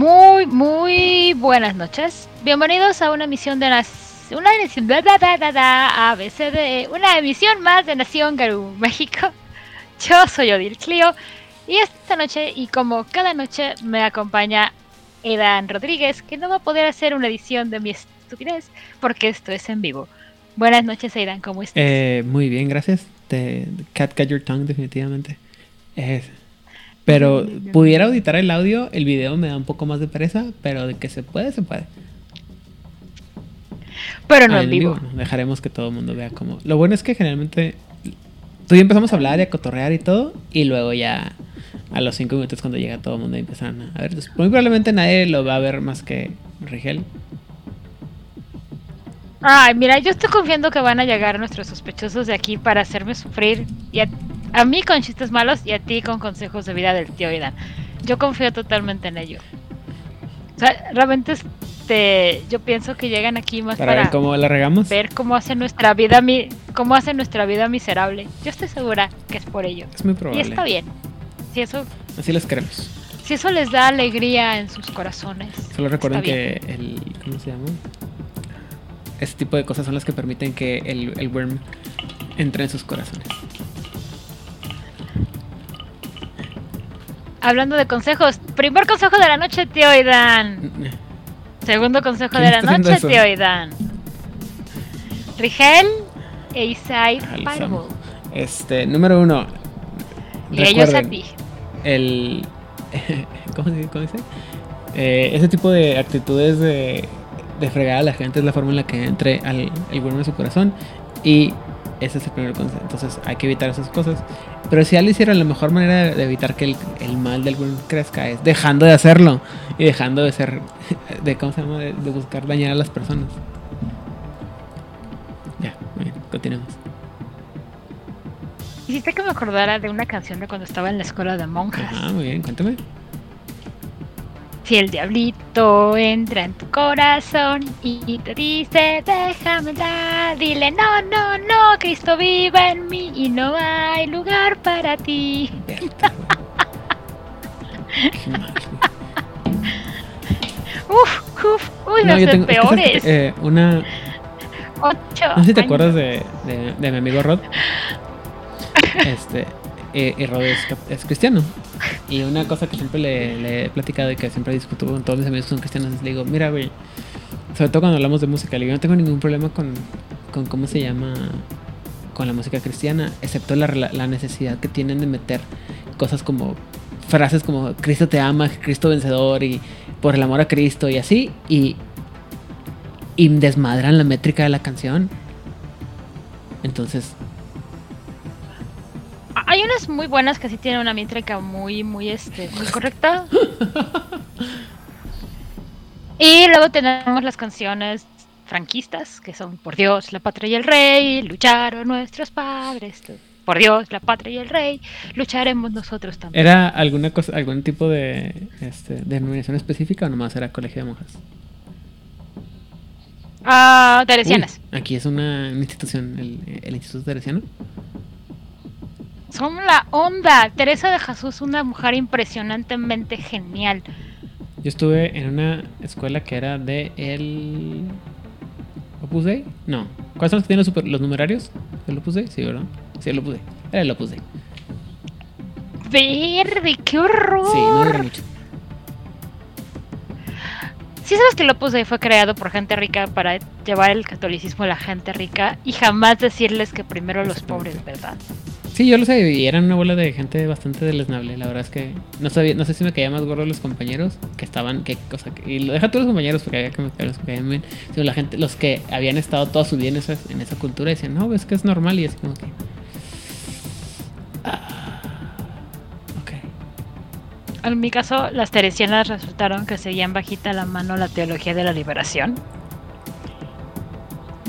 Muy, muy buenas noches. Bienvenidos a una emisión de las. Una emisión. Da, da, da, da, da, ABCD, una emisión más de Nación Garú, México. Yo soy Odil Clio. Y esta noche, y como cada noche, me acompaña Edan Rodríguez, que no va a poder hacer una edición de mi estupidez porque esto es en vivo. Buenas noches, Aidan, ¿cómo estás? Eh, muy bien, gracias. Te, cat your tongue, definitivamente. Eh, pero pudiera auditar el audio, el video me da un poco más de pereza, pero de que se puede, se puede. Pero no Ah, en vivo. dejaremos que todo el mundo vea cómo. Lo bueno es que generalmente tú y yo empezamos a hablar y a cotorrear y todo, y luego ya a los cinco minutos cuando llega todo el mundo y empiezan a ver. Entonces, muy probablemente nadie lo va a ver más que Rigel. Ay, mira, yo estoy confiando que van a llegar nuestros sospechosos de aquí para hacerme sufrir y a, a mí con chistes malos y a ti con consejos de vida del tío Idan. Yo confío totalmente en ello. O sea, realmente este, yo pienso que llegan aquí más Para para, ver cómo la regamos. ver cómo hace nuestra vida mi, cómo hace nuestra vida miserable. Yo estoy segura que es por ello. Es muy Y probable. está bien. Si eso, Así los queremos. si eso les da alegría en sus corazones. Solo recuerden que el. ¿Cómo se llama? Ese tipo de cosas son las que permiten que el, el worm entre en sus corazones. Hablando de consejos, primer consejo de la noche, tío Idan. Segundo consejo ¿Quién de la noche, tío Idan. Rigel e Isai Fireball. Este, número uno. Y ellos a ti. el. ¿Cómo se cómo dice? Eh, ese tipo de actitudes de, de fregar a la gente es la forma en la que entre al, el worm en su corazón. Y ese es el primer consejo. Entonces hay que evitar esas cosas. Pero si ya lo hicieron, la mejor manera de evitar que el, el mal del worm crezca es dejando de hacerlo y dejando de ser. de ¿Cómo se llama? De, de buscar dañar a las personas. Ya, muy bien, continuemos. Hiciste que me acordara de una canción de cuando estaba en la escuela de monjas. Ah, muy bien, cuéntame. Si el diablito entra en tu corazón y te dice, déjame entrar, dile, no, no, no, Cristo vive en mí y no hay lugar para ti. Uf, uf, uy, No, los yo tengo es que, ¿sabes peores. Eh, una. Ocho. No sé si te años. acuerdas de, de, de mi amigo Rod. Este. Eh, Rod es, cristiano. Y una cosa que siempre le, le he platicado y que siempre discuto con todos mis amigos que son cristianos es le digo, mira, güey. Sobre todo cuando hablamos de música, le no tengo ningún problema con, con cómo se llama. Con la música cristiana, excepto la, la necesidad que tienen de meter cosas como frases como Cristo te ama, Cristo vencedor y por el amor a Cristo y así. Y, y desmadran la métrica de la canción. Entonces, Hay unas muy buenas que sí tienen una métrica muy, muy, este, muy correcta. y luego tenemos las canciones franquistas, que son Por Dios, la patria y el rey, lucharon nuestros padres. Por Dios, la patria y el rey, lucharemos nosotros también. ¿era alguna cosa, algún tipo de este, denominación específica o nomás era colegio de monjas? Ah, teresianas. Uy, aquí es una, una institución, el, el Instituto Teresiano. Son la onda. Teresa de Jesús, una mujer impresionantemente genial. Yo estuve en una escuela que era de el Opus Dei. No. ¿Cuáles son los que tienen los, super- los numerarios? ¿El Opus Dei? Sí, ¿verdad? Sí, el Opus Dei. Era el Opus Dei. Verde, qué horror. Sí, no dura mucho. Sí sabes que el Opus Dei fue creado por gente rica para llevar el catolicismo a la gente rica y jamás decirles que primero los pobres, ¿verdad? Sí, yo lo sé, y eran una bola de gente bastante deleznable. La verdad es que no sabía, no sé si me caía más gordo los compañeros que estaban, que, o sea, que- y lo deja todos los compañeros porque había que me los que caían bien, la gente, los que habían estado toda su vida en esa, en esa cultura decían, no, es que es normal y es como que. Ah, ok. En mi caso, las teresianas resultaron que seguían bajita la mano la teología de la liberación.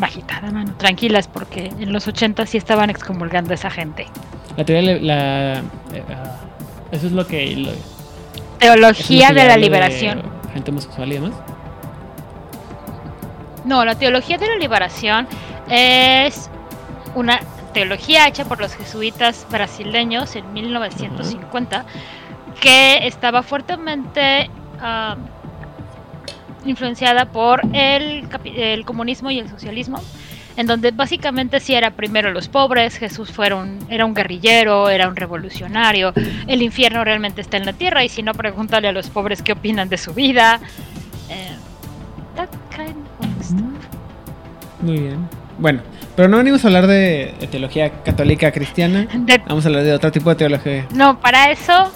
Bajita la mano. Tranquilas, porque en los 80 sí estaban excomulgando a esa gente. La teoría, de la, eh, ah, eso es lo que. lo- eso es Teología lo que de la liberación. gente homosexual y demás. No, la teología de la liberación es una teología hecha por los jesuitas brasileños en 1950 que estaba fuertemente ah, influenciada por el, el comunismo y el socialismo, en donde básicamente si era primero los pobres, Jesús fueron, era un guerrillero, era un revolucionario, el infierno realmente está en la tierra y si no, pregúntale a los pobres qué opinan de su vida. Eh, that kind of stuff. Muy bien. Bueno, pero no venimos a hablar de de teología católica cristiana. De- Vamos a hablar de otro tipo de teología. no, para eso,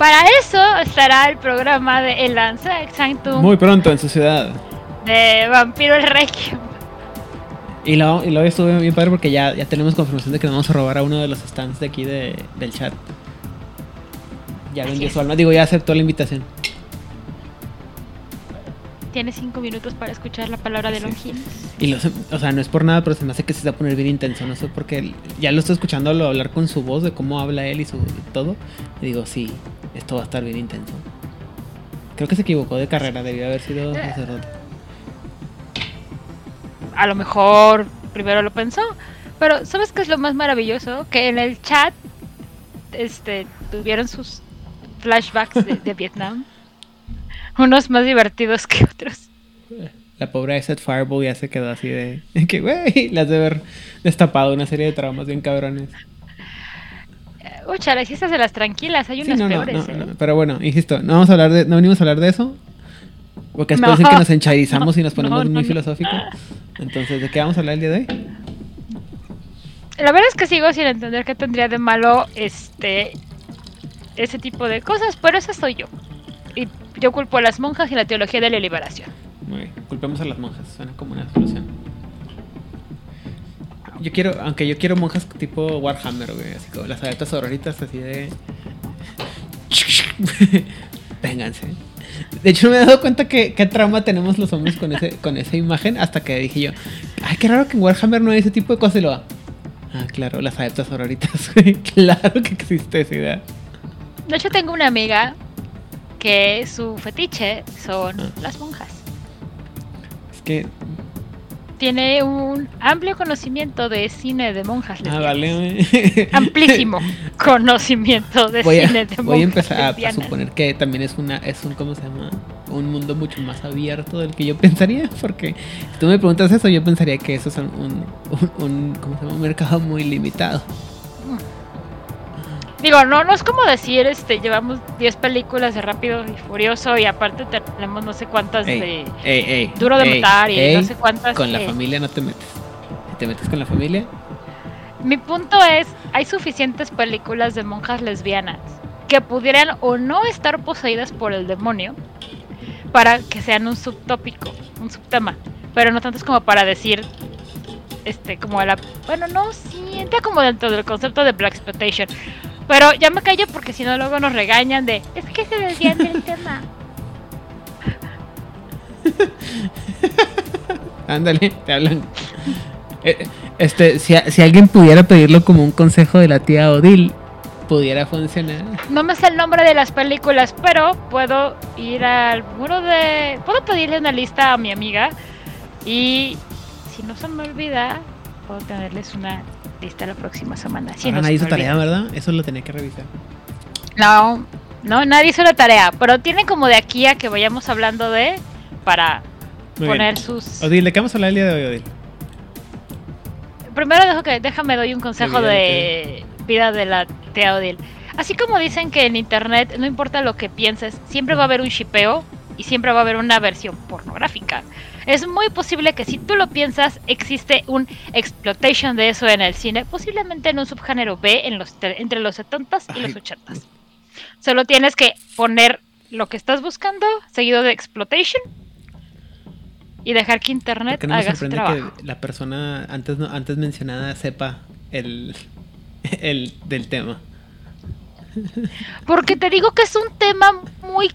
para eso estará el programa de El Lanza Ex Sanctum Muy pronto en su ciudad. de Vampiro el Requiem. Y lo, y lo estuve bien padre porque ya, ya tenemos confirmación de que nos vamos a robar a uno de los stands de aquí de, del chat. Ya vendió su alma. Digo, ya aceptó la invitación. Tiene cinco minutos para escuchar la palabra de. Longines. Y lo, sé- o sea, no es por nada, pero se me hace que se va a poner bien intenso. No sé por qué. Ya lo estoy escuchando hablar con su voz de cómo habla él y su todo. Y digo, sí, esto va a estar bien intenso. Creo que se equivocó de carrera, debió haber sido Eh. sacerdote. A lo mejor primero lo pensó. Pero ¿sabes qué es lo más maravilloso? Que en el chat este, tuvieron sus flashbacks de, de Vietnam. Unos más divertidos que otros. La pobre Iset Fireball ya se quedó así de. Que, güey, las de haber destapado una serie de traumas bien cabrones. Uy, chalas, y estas de las tranquilas, hay Sí, unas no, no, peores. no, ¿eh? no, Pero bueno, insisto, no vamos a hablar de, no venimos a hablar de eso. Porque después dicen que nos enchairizamos y nos ponemos muy filosóficos. Entonces, ¿de qué vamos a hablar el día de hoy? La verdad es que sigo sin entender qué tendría de malo este ese tipo de cosas, pero esa soy yo. Y yo culpo a las monjas y la teología de la liberación. Muy bien, culpemos a las monjas, suena como una solución. Yo quiero, aunque yo quiero monjas tipo Warhammer, güey, así como las aletas auroritas, así de. Vénganse. De hecho, no me he dado cuenta que qué trauma tenemos los hombres con, ese, con esa imagen hasta que dije yo, ay, qué raro que en Warhammer no hay ese tipo de cosas y lo va. Ah, claro, las adeptas auroritas, güey. Claro que existe esa idea. De hecho, tengo una amiga que su fetiche son Ah. las monjas. Es que. Tiene un amplio conocimiento de cine de monjas. Ah, vale. Amplísimo conocimiento de voy a, cine de monjas. voy a empezar a- suponer que también es una es un cómo se llama un mundo mucho más abierto del que yo pensaría porque si tú me preguntas eso yo pensaría que eso es un, un, un- un- ¿cómo se llama? un mercado muy limitado Digo, no, no es como decir, este, llevamos 10 películas de Rápido y Furioso y aparte tenemos no sé cuántas Ey, de ey, ey, Duro de Matar y no sé cuántas con la familia no te metes si te metes con la familia Mi punto es, hay suficientes películas de monjas lesbianas que pudieran o no estar poseídas por el demonio para que sean un subtópico, un subtema, pero no tanto es como para decir este como a la bueno, no, sí, entra como dentro del concepto de black exploitation. Pero ya me callo porque si no luego nos regañan de es que se desvían del tema. ándale te hablan Eh, este si, a- si alguien pudiera pedirlo como un consejo de la tía Odil pudiera funcionar No me sé el nombre de las películas, pero puedo ir al muro de. Puedo pedirle una lista a mi amiga. Y si no se me olvida, puedo tenerles una lista la próxima semana. Si Ahora no nadie hizo tarea verdad eso lo tenía que revisar No, no, nadie hizo la tarea. Pero tienen como de aquí a que vayamos hablando de. Para Muy poner bien. sus. Odil ¿de qué vamos a hablar el día de hoy Odil? Primero dejo que, déjame doy un consejo de vida de la tía Odil. Así como dicen que en internet no importa lo que pienses, siempre va a haber un shipeo y siempre va a haber una versión pornográfica. Es muy posible que si tú lo piensas, existe un exploitation de eso en el cine, posiblemente en un subgénero B en los entre los 70s y los Ay. 80s. Solo tienes que poner lo que estás buscando, seguido de exploitation, y dejar que internet ¿Por qué no me haga su sorprende trabajo. que la persona antes no, antes mencionada sepa el, el del tema? Porque te digo que es un tema muy...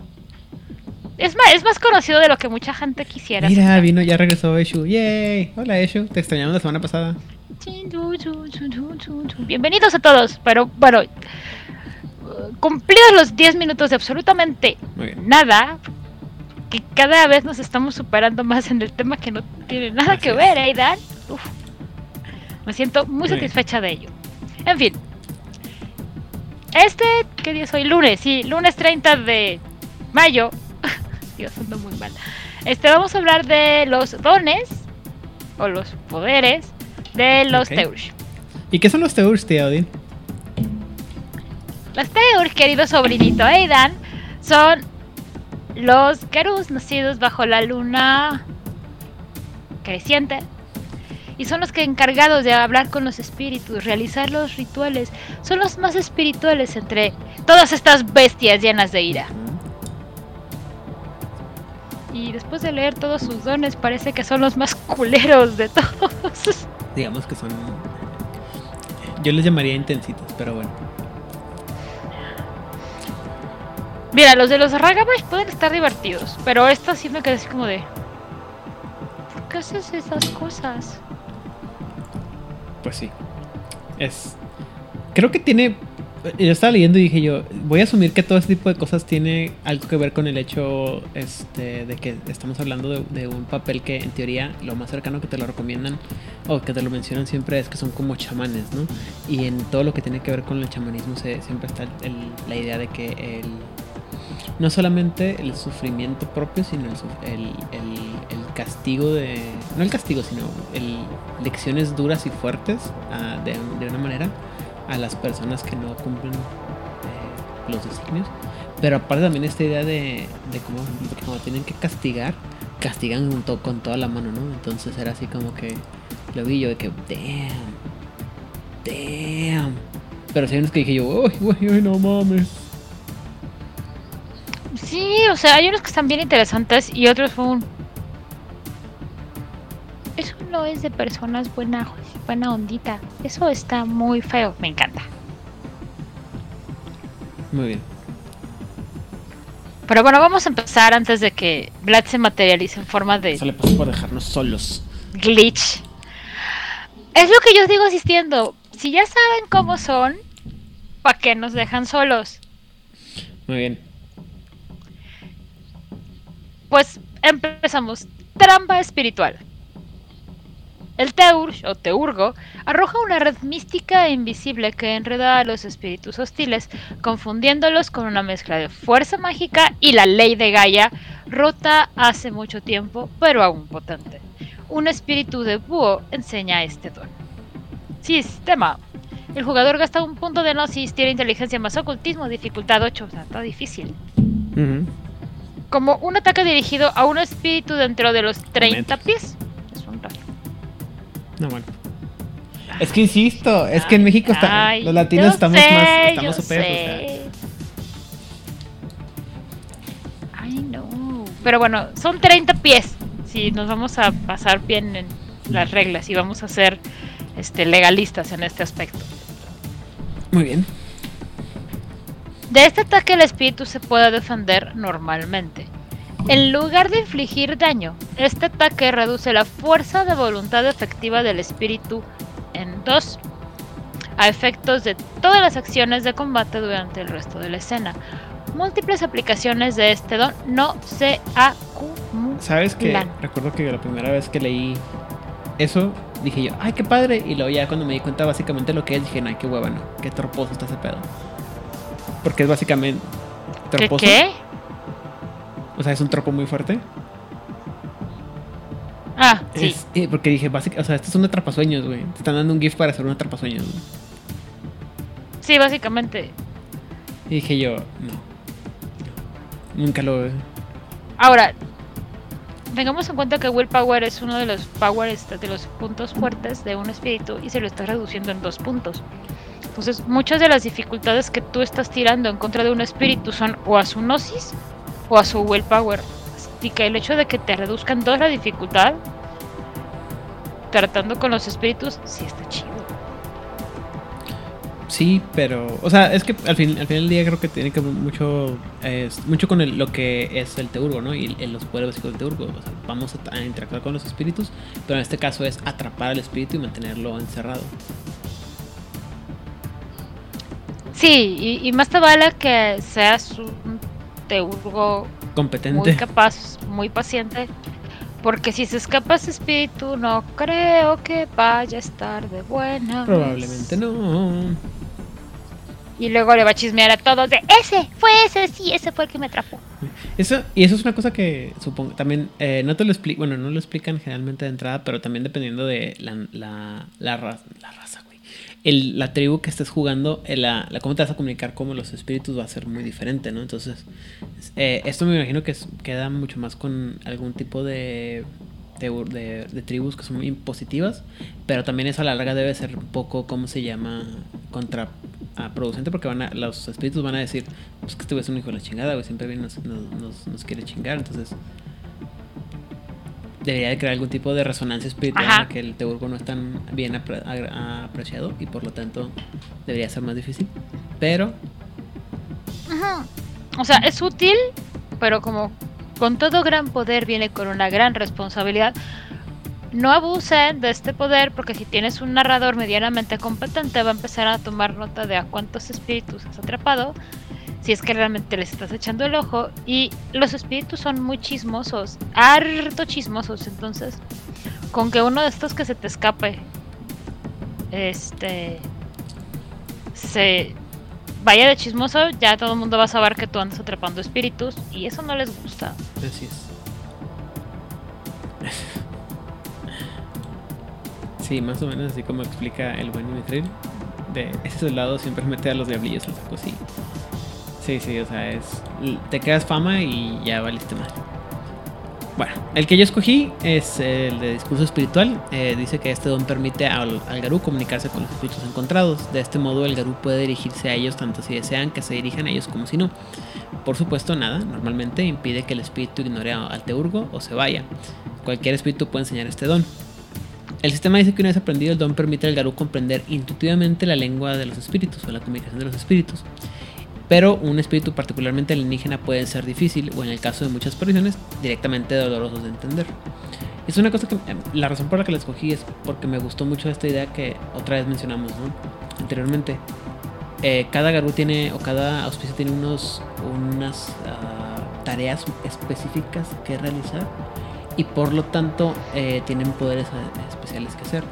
Es más, es más conocido de lo que mucha gente quisiera. Mira, vino, ya regresó Eshu. ¡Yay! Hola Eshu, te extrañamos la semana pasada. Bienvenidos a todos, pero bueno, eh, cumplidos los 10 minutos de absolutamente nada, que cada vez nos estamos superando más en el tema que no tiene nada Así que es. ver, ¿eh, Dan? Uf. Me siento muy Muy bien. satisfecha de ello. En fin. Este, ¿qué día es hoy? Lunes, sí, lunes 30 de mayo. Dios, ando muy mal. Este, vamos a hablar de los dones o los poderes de los Ok. Teush. ¿Y qué son los Teurs, tía Odin? Los Teush, querido sobrinito Aidan, son los Garus nacidos bajo la luna creciente. Y son los que encargados de hablar con los espíritus, realizar los rituales. Son los más espirituales entre todas estas bestias llenas de ira. Y después de leer todos sus dones, parece que son los más culeros de todos. Digamos que son. Yo les llamaría intensitos, pero bueno. Mira, los de los Ragabash pueden estar divertidos, pero esta sí me quedé así como de. ¿Por qué haces esas cosas? Pues sí. Es. Creo que tiene. Yo estaba leyendo y dije yo, voy a asumir que todo este tipo de cosas tiene algo que ver con el hecho este, de que estamos hablando de, un papel que en teoría lo más cercano que te lo recomiendan o que te lo mencionan siempre es que son como chamanes, ¿no? Y en todo lo que tiene que ver con el chamanismo se- siempre está el- la idea de que el, no solamente el sufrimiento propio, sino el, el, el- castigo de... No el castigo, sino el, lecciones duras y fuertes ah, de, de una manera a las personas que no cumplen eh, los designios. Pero aparte también esta idea de, de cómo cuando tienen que castigar, castigan con, to- con toda la mano, ¿no? Entonces era así como que lo vi yo de que, damn, damn. Pero si hay unos que dije yo, uy, güey, no mames. Sí, o sea, hay unos que están bien interesantes y otros fue un. Eso no es de personas buena, buena ondita. Eso está muy feo. Me encanta. Muy bien. Pero bueno, vamos a empezar antes de que Vlad se materialice en forma de Eso le pasó por dejarnos solos. glitch. Es lo que yo sigo asistiendo. Si ya saben cómo son, ¿para qué nos dejan solos? Muy bien. Pues empezamos. Trampa espiritual. El Teursh o Teurgo arroja una red mística e invisible que enreda a los espíritus hostiles, confundiéndolos con una mezcla de fuerza mágica y la ley de Gaia, rota hace mucho tiempo, pero aún potente. Un espíritu de búho enseña este don. Sistema. El jugador gasta un punto de gnosis, tiene inteligencia más ocultismo, dificultad 8, o sea, está difícil. Como un ataque dirigido a un espíritu dentro de los 30 Metros. pies. No, bueno. Es que insisto, es que en México está, Ay, los latinos yo estamos sé, más, estamos OPs, o sea. sé. Ay, no. Pero bueno, son 30 pies. Si nos vamos a pasar bien en las reglas y vamos a ser este, legalistas en este aspecto. Muy bien. De este ataque el espíritu se puede defender normalmente. En lugar de infligir daño, este ataque reduce la fuerza de voluntad efectiva del espíritu en 2 a efectos de todas las acciones de combate durante el resto de la escena. Múltiples aplicaciones de este don no se acumulan. ¿Sabes qué? Lan. Recuerdo que la primera vez que leí eso, dije yo, ay, qué padre. Y luego ya cuando me di cuenta básicamente lo que es, dije, ay, qué hueva, no. Qué torposo está ese pedo. Porque es básicamente ¿Qué torposo. qué? O sea, es un tropo muy fuerte. Ah, sí. Es- eh, porque dije, básicamente, o sea, esto es un atrapasueños, güey. Te están dando un gift para hacer un atrapasueños. güey. Sí, básicamente. Y dije yo, no. Nunca lo. Ahora, tengamos en cuenta que Willpower es uno de los powers, de los puntos fuertes de un espíritu y se lo está reduciendo en dos puntos. Entonces, muchas de las dificultades que tú estás tirando en contra de un espíritu son o a su gnosis o a su Willpower. Así que el hecho de que te reduzcan dos la dificultad, tratando con los espíritus, sí está chido. Sí, pero. O sea, es que al, fin, al final del día creo que tiene que ver mucho. eh, mucho con el- lo que es el teurgo, ¿no? Y el- los poderes básicos del teurgo. O sea, vamos a, a interactuar con los espíritus, pero en este caso es atrapar al espíritu y mantenerlo encerrado. Sí, y, y más te vale que seas un teurgo Competente. muy capaz, muy paciente. Porque si se escapa ese espíritu, no creo que vaya a estar de buena. Probablemente no. Y luego le va a chismear a todos de ese, fue ese, sí, ese fue el que me atrapó. Eso, y eso es una cosa que supongo, también, eh, no te lo explico, bueno, no lo explican generalmente de entrada, pero también dependiendo de la, la, la, raza, güey. El, la tribu que estés jugando, eh, la, la, cómo te vas a comunicar como los espíritus va a ser muy diferente, ¿no? Entonces, eh, esto me imagino que queda mucho más con algún tipo de de, de, tribus que son muy positivas, pero también eso a la larga debe ser un poco, ¿cómo se llama? Contraproducente, porque van a, los espíritus van a decir, pues que este es un hijo de la chingada, güey, siempre nos, nos, nos, quiere chingar, entonces debería de crear algún tipo de resonancia espiritual que el teurgo no es tan bien apreciado y por lo tanto debería ser más difícil, pero... O sea, es útil, pero como con todo gran poder viene con una gran responsabilidad. No abusen de este poder porque si tienes un narrador medianamente competente va a empezar a tomar nota de a cuántos espíritus has atrapado, si es que realmente les estás echando el ojo. Y los espíritus son muy chismosos, harto chismosos, entonces con que uno de estos que se te escape, este, se vaya de chismoso, ya todo el mundo va a saber que tú andas atrapando espíritus y eso no les gusta. Así es. Sí, más o menos así como explica el buen Dimitri. De ese lado siempre mete a los diablillos al saco, sí. Sí, sí, o sea, es. Te quedas fama y ya valiste mal. Bueno, el que yo escogí es el de discurso espiritual. Eh, dice que este don permite al, Garú comunicarse con los espíritus encontrados. De este modo, el Garú puede dirigirse a ellos tanto si desean que se dirijan a ellos como si no. Por supuesto, nada, normalmente impide que el espíritu ignore al teurgo o se vaya. Cualquier espíritu puede enseñar este don. El sistema dice que una vez aprendido el don permite al Garú comprender intuitivamente la lengua de los espíritus o la comunicación de los espíritus pero un espíritu particularmente alienígena puede ser difícil o en el caso de muchas apariciones directamente dolorosos de entender. Es una cosa que em, la razón por la que la escogí es porque me gustó mucho esta idea que otra vez mencionamos anteriormente. Eh, cada Garú tiene o cada auspicio tiene unos, unas ah, tareas específicas que realizar y por lo tanto eh, tienen poderes eh, especiales que hacer.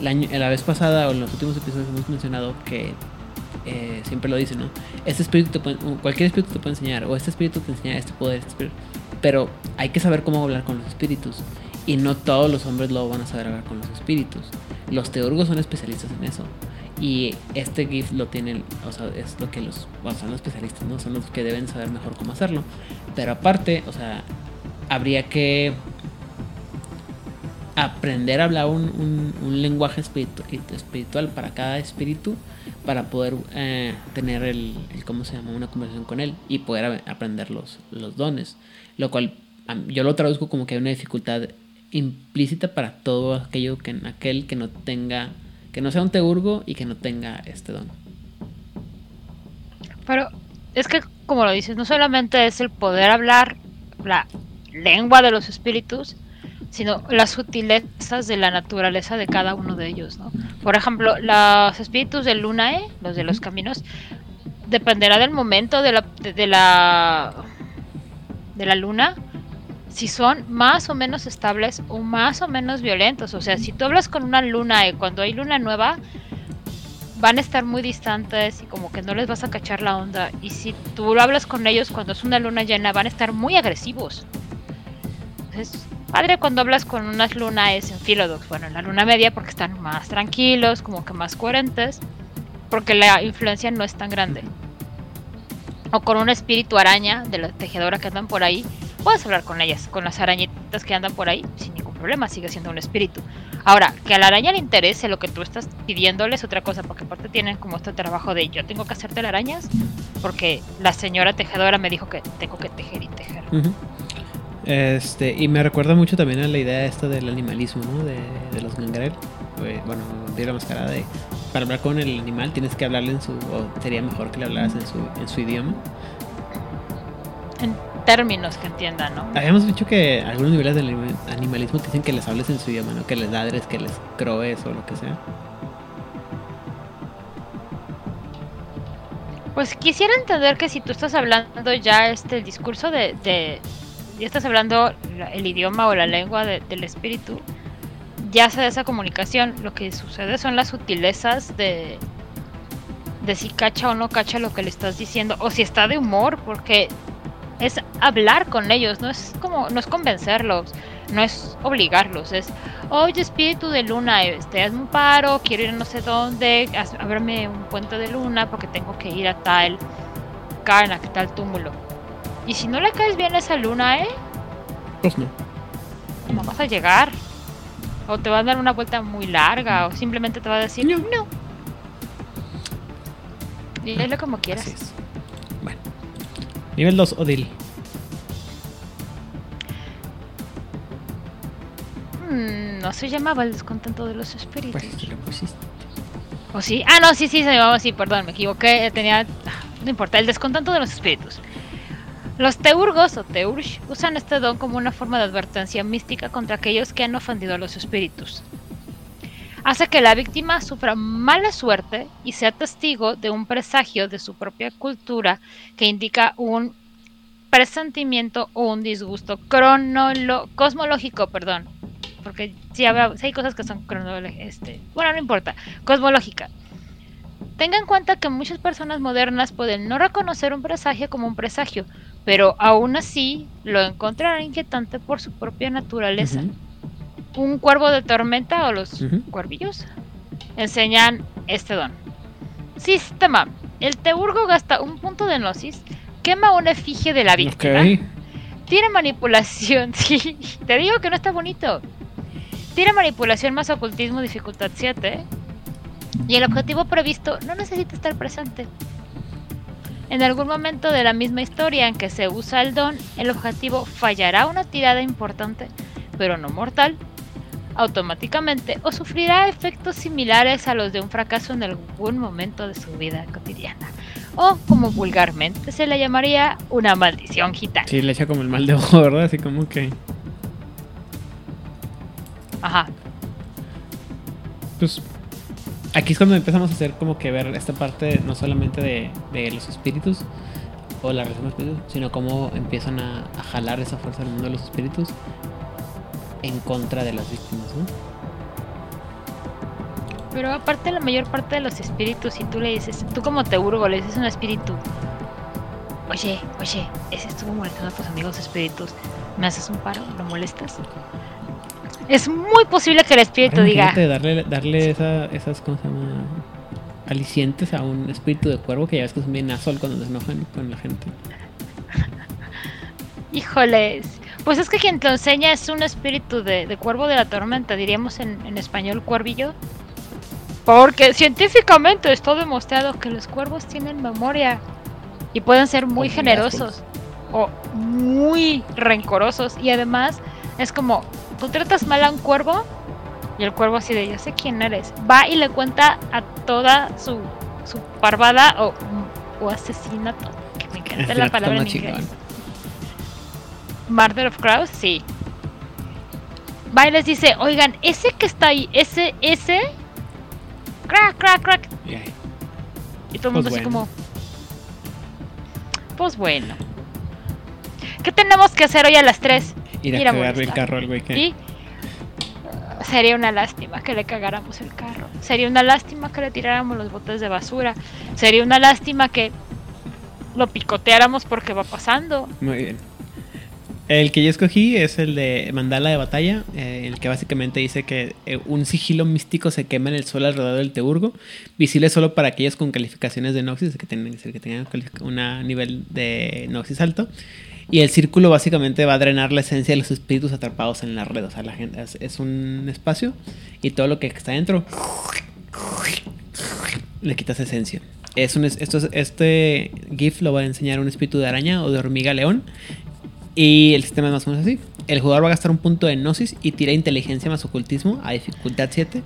La, la vez pasada o en los últimos episodios hemos mencionado que eh, siempre lo dice, ¿no? Este espíritu cualquier espíritu te puede enseñar, o este espíritu te enseña este poder, este pero hay que saber cómo hablar con los espíritus. Y no todos los hombres lo van a saber hablar con los espíritus. Los teórgos son especialistas en eso. Y este GIF lo tienen, o sea, es lo que los, son los especialistas, ¿no? Son los que deben saber mejor cómo hacerlo. Pero aparte, o sea, habría que aprender a hablar un, un, lenguaje espiritual para cada espíritu para poder eh, tener el, ¿cómo se llama? Una conversación con él y poder aprender los, los dones. Lo cual yo lo traduzco como que hay una dificultad implícita para todo aquello que aquel que no tenga, que no sea un teurgo y que no tenga este don. Pero es que, como lo dices, no solamente es el poder hablar la lengua de los espíritus, sino las sutilezas de la naturaleza de cada uno de ellos, ¿no? Por ejemplo, los espíritus del Lunae, los de los caminos, dependerá del momento de la, de, la de la luna si son más o menos estables o más o menos violentos. O sea, si tú hablas con una luna y cuando hay luna nueva, van a estar muy distantes y como que no les vas a cachar la onda. Y si tú hablas con ellos cuando es una luna llena, van a estar muy agresivos. Entonces, Padre cuando hablas con unas lunas en Philodox, bueno, en la luna media porque están más tranquilos, como que más coherentes, porque la influencia no es tan grande. O con un espíritu araña de la tejedora que andan por ahí, puedes hablar con ellas, con las arañitas que andan por ahí, sin ningún problema, sigue siendo un espíritu. Ahora, que a la araña le interese lo que tú estás pidiéndole es otra cosa, porque aparte tienen como este trabajo de yo tengo que hacerte las arañas, porque la señora tejedora me dijo que tengo que tejer y tejer. Este, y me recuerda mucho también a la idea esta del animalismo, ¿no? De, los gangrel. Bueno, de la mascarada de para hablar con el animal tienes que hablarle en su o sería mejor que le hablaras en su, en su idioma. En términos que entiendan, ¿no? Habíamos dicho que algunos niveles del animalismo te dicen que les hables en su idioma, ¿no? Que les ladres, que les croes o lo que sea. Pues quisiera entender que si tú estás hablando ya este discurso de ya estás hablando el idioma o la lengua del espíritu, ya se da esa comunicación. Lo que sucede son las sutilezas de, de si cacha o no cacha lo que le estás diciendo, o si está de humor, porque es hablar con ellos, no es como, no es convencerlos, no es obligarlos, es, oye espíritu de luna, este, hazme un paro, quiero ir a no sé dónde, ábreme un puente de luna porque tengo que ir a tal a tal túmulo. Y si no le caes bien a esa luna, ¿eh? Pues no. No vas a llegar. O te va a dar una vuelta muy larga, o simplemente te va a decir, no. no. Dile como quieras. Bueno. Nivel 2, Odil. Mm, no se llamaba el descontento de los espíritus. Pues lo pusiste. ¿O sí? Ah, no, sí, sí, se llamaba así, perdón, me equivoqué. Tenía. No importa, el descontento de los espíritus. Los teurgos o teursh usan este don como una forma de advertencia mística contra aquellos que han ofendido a los espíritus. Hace que la víctima sufra mala suerte y sea testigo de un presagio de su propia cultura que indica un presentimiento o un disgusto cronolo cosmológico, perdón, porque si, hay cosas que son cronológicas, este, bueno, no importa, cosmológica. Tenga en cuenta que muchas personas modernas pueden no reconocer un presagio como un presagio, pero aún así lo encontrarán inquietante por su propia naturaleza. Un cuervo de tormenta o los cuervillos enseñan este don. Sistema. El teurgo gasta un punto de gnosis, quema una efigie de la víctima. Tiene manipulación, sí. Te digo que no está bonito. Tiene manipulación más ocultismo dificultad 7. Y el objetivo previsto no necesita estar presente. En algún momento de la misma historia en que se usa el don, el objetivo fallará una tirada importante, pero no mortal, automáticamente o sufrirá efectos similares a los de un fracaso en algún momento de su vida cotidiana. O, como vulgarmente se le llamaría, una maldición gitana. Sí, le echa como el mal de ojo, ¿verdad? Así como que... Ajá. Pues aquí es cuando empezamos a hacer como que ver esta parte no solamente de, los espíritus o la relación de los espíritus, sino cómo empiezan a, jalar esa fuerza del mundo de los espíritus en contra de las víctimas, ¿no? Pero aparte la mayor parte de los espíritus, si tú le dices, tú como Teurgo le dices un espíritu, oye, oye, ese estuvo molestando a tus amigos espíritus, ¿me haces un paro? ¿Lo molestas? Es muy posible que el espíritu diga. Darle, darle esa, esas cosas alicientes a un espíritu de cuervo que ya ves que son bien sol cuando se enojan con la gente. Híjoles. Pues es que quien te enseña es un espíritu de, cuervo de la tormenta, diríamos en, en español cuervillo. Porque científicamente está demostrado que los cuervos tienen memoria y pueden ser muy generosos o muy rencorosos. Y además es como tú tratas mal a un cuervo y el cuervo así de, yo sé quién eres. Va y le cuenta a toda su, su parvada o, o asesinato, que me encanta la palabra en inglés. Murder of Crows, sí. Va y les dice, oigan, ese que está ahí, ese, ese, crack, crack, crack. Y todo el mundo pues así como, pues bueno. ¿Qué tenemos que hacer hoy a las 3? Ir a, cagarle el carro al güey que... Sería una lástima que le cagáramos el carro. Sería una lástima que le tiráramos los botes de basura. Sería una lástima que lo picoteáramos porque va pasando. Muy bien. El que yo escogí es el de Mandala de Batalla, eh, el que básicamente dice que eh, un sigilo místico se quema en el suelo alrededor del Teurgo, visible solo para aquellos con calificaciones de Noxis, que, tienen, que tengan un nivel de Noxis alto. Y el círculo básicamente va a drenar la esencia de los espíritus atrapados en la red. O sea, la gente es, un espacio y todo lo que está dentro le quitas esencia. Es un, esto, este GIF lo va a enseñar un espíritu de araña o de hormiga león. Y el sistema es más o menos así. El jugador va a gastar un punto de gnosis y tira inteligencia más ocultismo a dificultad 7.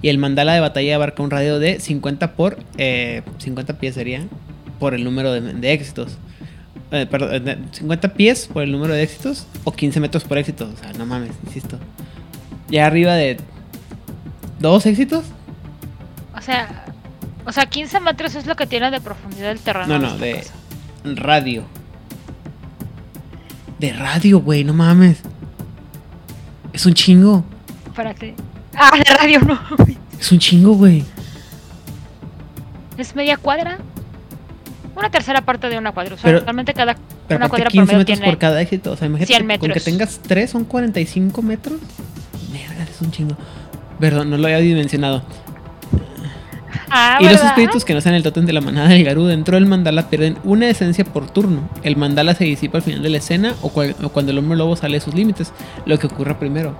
Y el mandala de batalla abarca un radio de 50 por 50 eh, pies sería por el número de éxitos eh, perdón, 50 pies por el número de éxitos o 15 metros por éxito. O sea, no mames, insisto. Ya arriba de dos éxitos. O sea, o sea, 15 metros es lo que tiene de profundidad el terreno. No, no, de radio. De radio, güey, no mames. Es un chingo. Espérate. Ah, de radio no. Es un chingo, güey. es media cuadra. Una tercera parte de una cuadra. O sea, Pero- realmente cada Pero una cuadra 15 promedio metros tiene. por cada éxito. O sea, imagínate 100 que con que metros. tengas 3 son 45 metros. Verga, es un chingo. Perdón, no lo había dimensionado. Ah, y los espíritus que no sean el tótem de la manada del Garú dentro del mandala pierden una esencia por turno. El mandala se disipa al final de la escena o, cual- o cuando el hombre lobo sale de sus límites, lo que ocurra primero.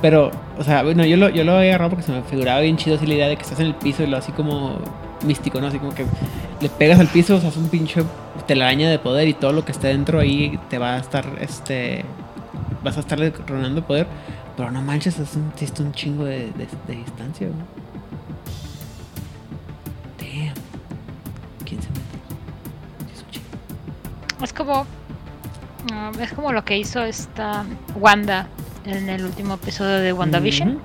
Pero, o sea, bueno, yo lo, yo lo había agarrado porque se me figuraba bien chido así la idea de que estás en el piso y lo así como místico, ¿no? Así como que le pegas al piso, o sea, es un pinche telaraña de poder y todo lo que esté dentro ahí te va a estar, este, vas a estarle ronando poder. Pero no manches, es un, un chingo de, de- de distancia, güey. Damn. 15 metros. Sí, es un chingo. Es como. ah, es como lo que hizo esta Wanda en el último episodio de WandaVision.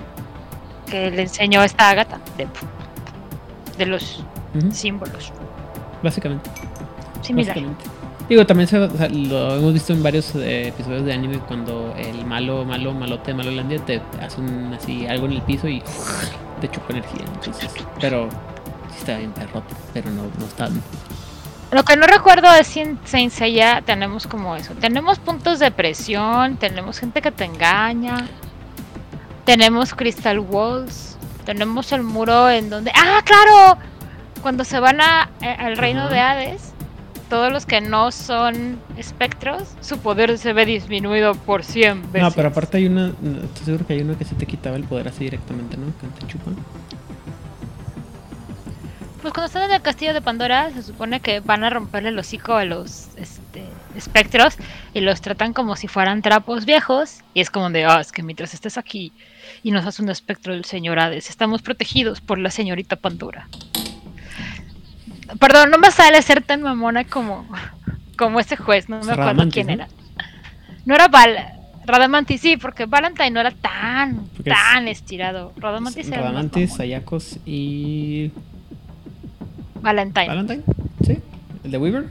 Que le enseñó a esta Agatha de, de los ujú. símbolos. Básicamente. Similar. básicamente. Digo, también se- o sea, lo hemos visto en varios eh, episodios de anime cuando el malo, malo, malote, malolandia te hace un, así algo en el piso y te chupa energía. Entonces, pero sí está bien perrote, pero no, no está. Lo que no recuerdo es si en Saint Seiya tenemos como eso. Tenemos puntos de presión, tenemos gente que te engaña, tenemos Crystal Walls, tenemos el muro en donde... ¡Ah, claro! Cuando se van a, eh, al reino de Hades, todos los que no son espectros, su poder se ve disminuido por 100 veces. No, pero aparte hay una, estoy seguro que hay una que se te quitaba el poder así directamente, ¿no? Que te chupan. Pues cuando están en el castillo de Pandora, se supone que van a romperle el hocico a los este, espectros y los tratan como si fueran trapos viejos. Y es como de, ah, es que mientras estés aquí y nos hace un espectro del señor Hades, estamos protegidos por la señorita Pandora. Perdón, no me sale ser tan mamona como, como ese juez, no me acuerdo Radamantis, quién era. No era Val. Radamantis, sí, porque Valentine no era tan, Porque es- tan estirado. Radamantis era el más Radamantis, mamón. Sayakos y. Valentine. ¿Valentine? ¿Sí? ¿El de Weaver?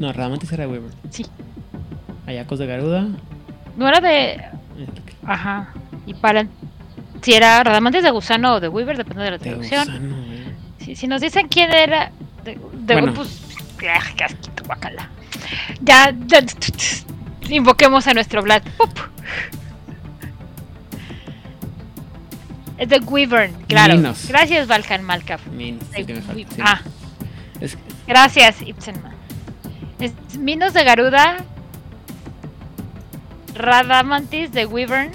No, Radamantis era de Weaver. Sí. Ayakos de Garuda. No era de. Ajá. Y para. Si era Radamantes de Gusano o de Weaver, depende de la De traducción. gusano. Si, si nos dicen quién era. De, de Bueno. pues. ¡ah, qué asquito, guacala. Ya, ya, Invoquemos a nuestro Vlad. ¡Pup! Es de Wyvern, claro. Minos. Gracias, Valkan Malkaf. Min, De sí sí. Ah, Es- gracias, Ibsenman. Es Minos de Garuda. Radamantis de Wyvern.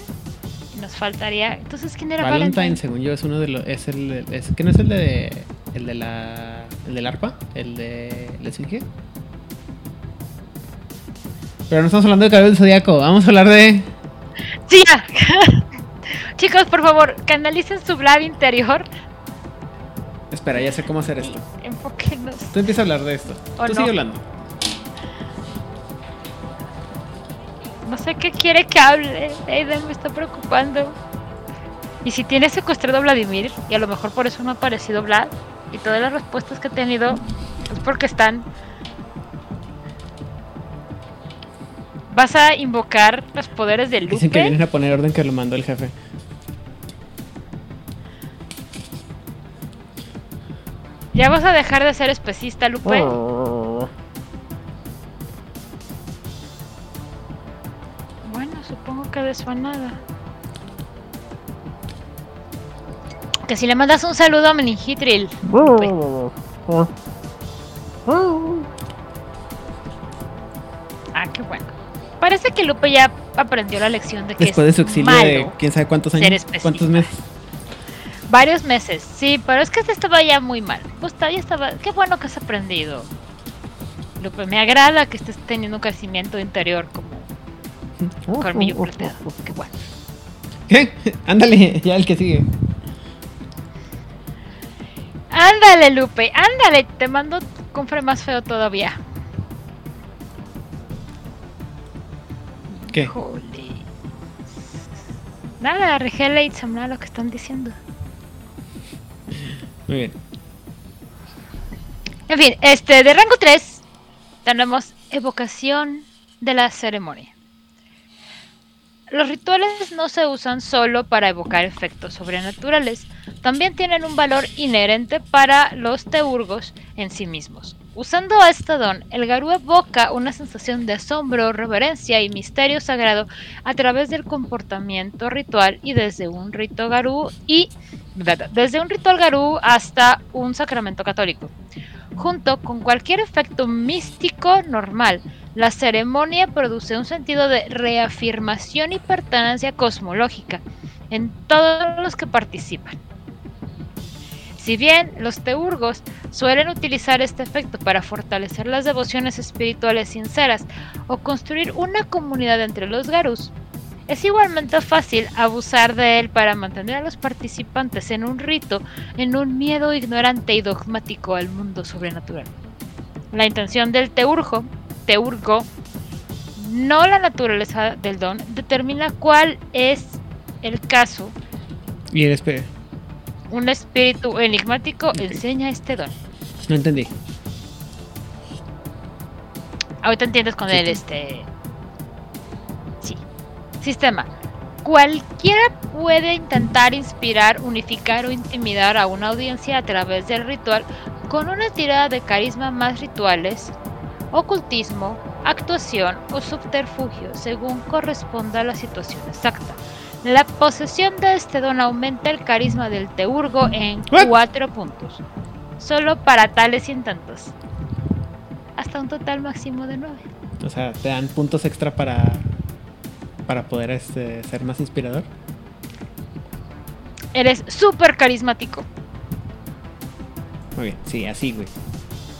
Nos faltaría. Entonces, ¿quién era Valentine, Valentine? según yo, es uno de los. Es el. Es, ¿Que no es el de. El de la. El del arpa? El de. ¿La esfinge? Pero no estamos hablando de cabello del zodiaco. Vamos a hablar de. Sí. Chicos, por favor, canalicen su Vlad interior. Espera, ya sé cómo hacer esto. Enfóquenos. Tú empieza a hablar de esto. ¿O Tú no? sigue hablando. No sé qué quiere que hable. Aiden me está preocupando. Y si tiene secuestrado a Vladimir, y a lo mejor por eso no ha aparecido Vlad, y todas las respuestas que ha tenido es porque están. ¿Vas a invocar los poderes de Dicen que Lupe? vienen a poner orden que lo mandó el jefe. ¿Ya vas a dejar de ser especista, Lupe? Bueno, supongo que de su nada. Que si le mandas un saludo a Meningitril. Lupe. Ah, qué bueno. Parece que Lupe ya aprendió la lección de que Después de es su exilio malo. de quién sabe cuántos años. ¿Cuántos meses? Varios meses, sí, pero es que este estaba ya muy mal. Pues ya estaba. Qué bueno que has aprendido. Lupe, me agrada que estés teniendo un crecimiento interior como colmillo plateado. Qué bueno. ¿Qué? Ándale, ya el que sigue. Ándale, Lupe, ándale. Te mando confre más feo todavía. ¿Qué? Híjole. Nada, Regela y Samna lo que están diciendo. Muy bien. En fin, este, de rango 3 tenemos evocación de la ceremonia. los rituales no se usan solo para evocar efectos sobrenaturales, también tienen un valor inherente para los teurgos en sí mismos. Usando este don, el Garú evoca una sensación de asombro, reverencia y misterio sagrado a través del comportamiento ritual y desde un rito Garú y desde un ritual Garú hasta un sacramento católico. Junto con cualquier efecto místico normal, la ceremonia produce un sentido de reafirmación y pertenencia cosmológica en todos los que participan. Si bien los teurgos suelen utilizar este efecto para fortalecer las devociones espirituales sinceras o construir una comunidad entre los garus, es igualmente fácil abusar de él para mantener a los participantes en un rito, en un miedo ignorante y dogmático al mundo sobrenatural. La intención del teurgo, teurgo, no la naturaleza del don, determina cuál es el caso. Y el un espíritu enigmático enseña este don. No entendí. Ahorita entiendes con el este. Sí. Sistema. Cualquiera puede intentar inspirar, unificar o intimidar a una audiencia a través del ritual con una tirada de carisma más rituales, ocultismo, actuación o subterfugio, según corresponda a la situación exacta. La posesión de este don aumenta el carisma del teurgo en 4 puntos. Solo para tales intentos. Hasta un total máximo de 9. O sea, te dan puntos extra para para poder este, ser más inspirador. Eres súper carismático. Muy bien, sí, así, güey.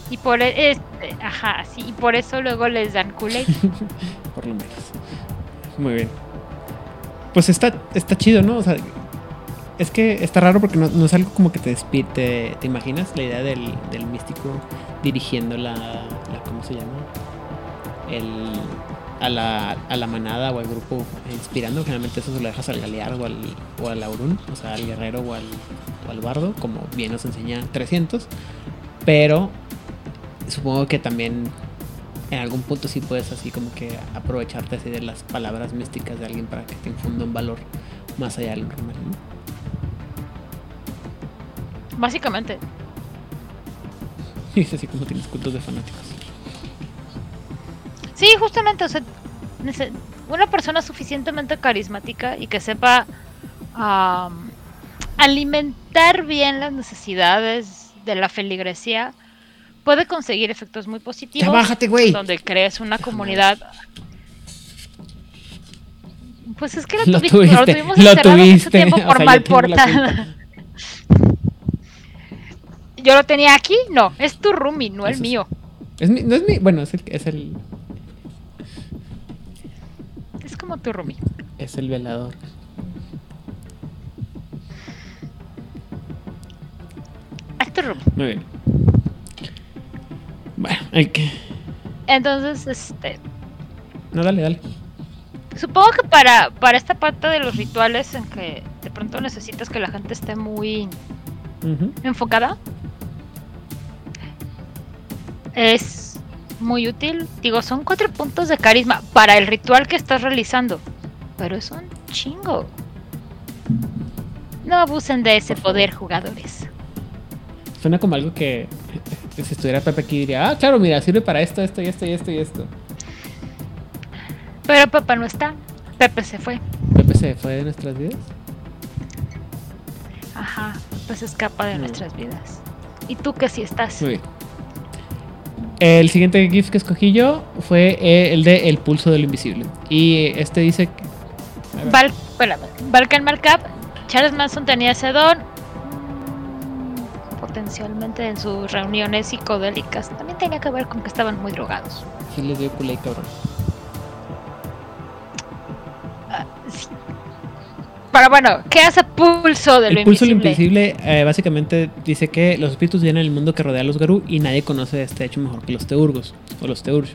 Y por e, este, ajá, sí, y por eso luego les dan culé. por lo menos. Muy bien pues está, está chido, ¿no? O sea, es que está raro porque no, es algo como que te despide, te, imaginas la idea del, místico dirigiendo la, ¿cómo se llama? El, a, la, a la manada o al grupo inspirando. Generalmente eso se lo dejas al galear o al, o al o sea, al guerrero o al, o al bardo, como bien nos enseña 300. Pero supongo que también en algún punto sí puedes así como que aprovecharte así de las palabras místicas de alguien para que te infunda un valor más allá de lo normal, Básicamente. Y es así como tienes cultos de fanáticos. Sí, justamente, o sea, una persona suficientemente carismática y que sepa alimentar bien las necesidades de la feligresía puede conseguir efectos muy positivos. bájate, güey. Donde crees una comunidad. Pues es que lo, tuviste, lo tuvimos lo tuviste. tiempo por mal portada. Yo lo tenía aquí, no, es tu roomie, no el mío. Es mi, no es mi, bueno, es el, es el. Es como tu roomie. Es el velador. Es tu roomie. Muy bien. Bueno, hay que. Entonces, este. No, dale, dale. Supongo que para, para esta parte de los rituales en que de pronto necesitas que la gente esté muy enfocada, es muy útil. Digo, son cuatro puntos de carisma para el ritual que estás realizando, pero es un chingo. No abusen de ese poder, jugadores. Suena como algo que si estuviera Pepe aquí diría, ah, claro, mira, sirve para esto, esto y esto y esto y esto. Pero Pepe no está. Pepe se fue. ¿Pepe se fue de nuestras vidas? Ajá, pues escapa de nuestras vidas. ¿Y tú que sí estás? Muy bien. El siguiente GIF que escogí yo fue eh, el de El pulso del invisible. Y este dice... Val, Balkan Markup, Charles Manson tenía ese don, potencialmente en sus reuniones psicodélicas. También tenía que ver con que estaban muy drogados. Sí, les dio culé, cabrón. Ah, Pero bueno, ¿qué hace Pulso del el Pulso del Invisible eh, básicamente dice que los espíritus llenan el mundo que rodea a los Garú y nadie conoce este hecho mejor que los Teurgos o los Teurgos.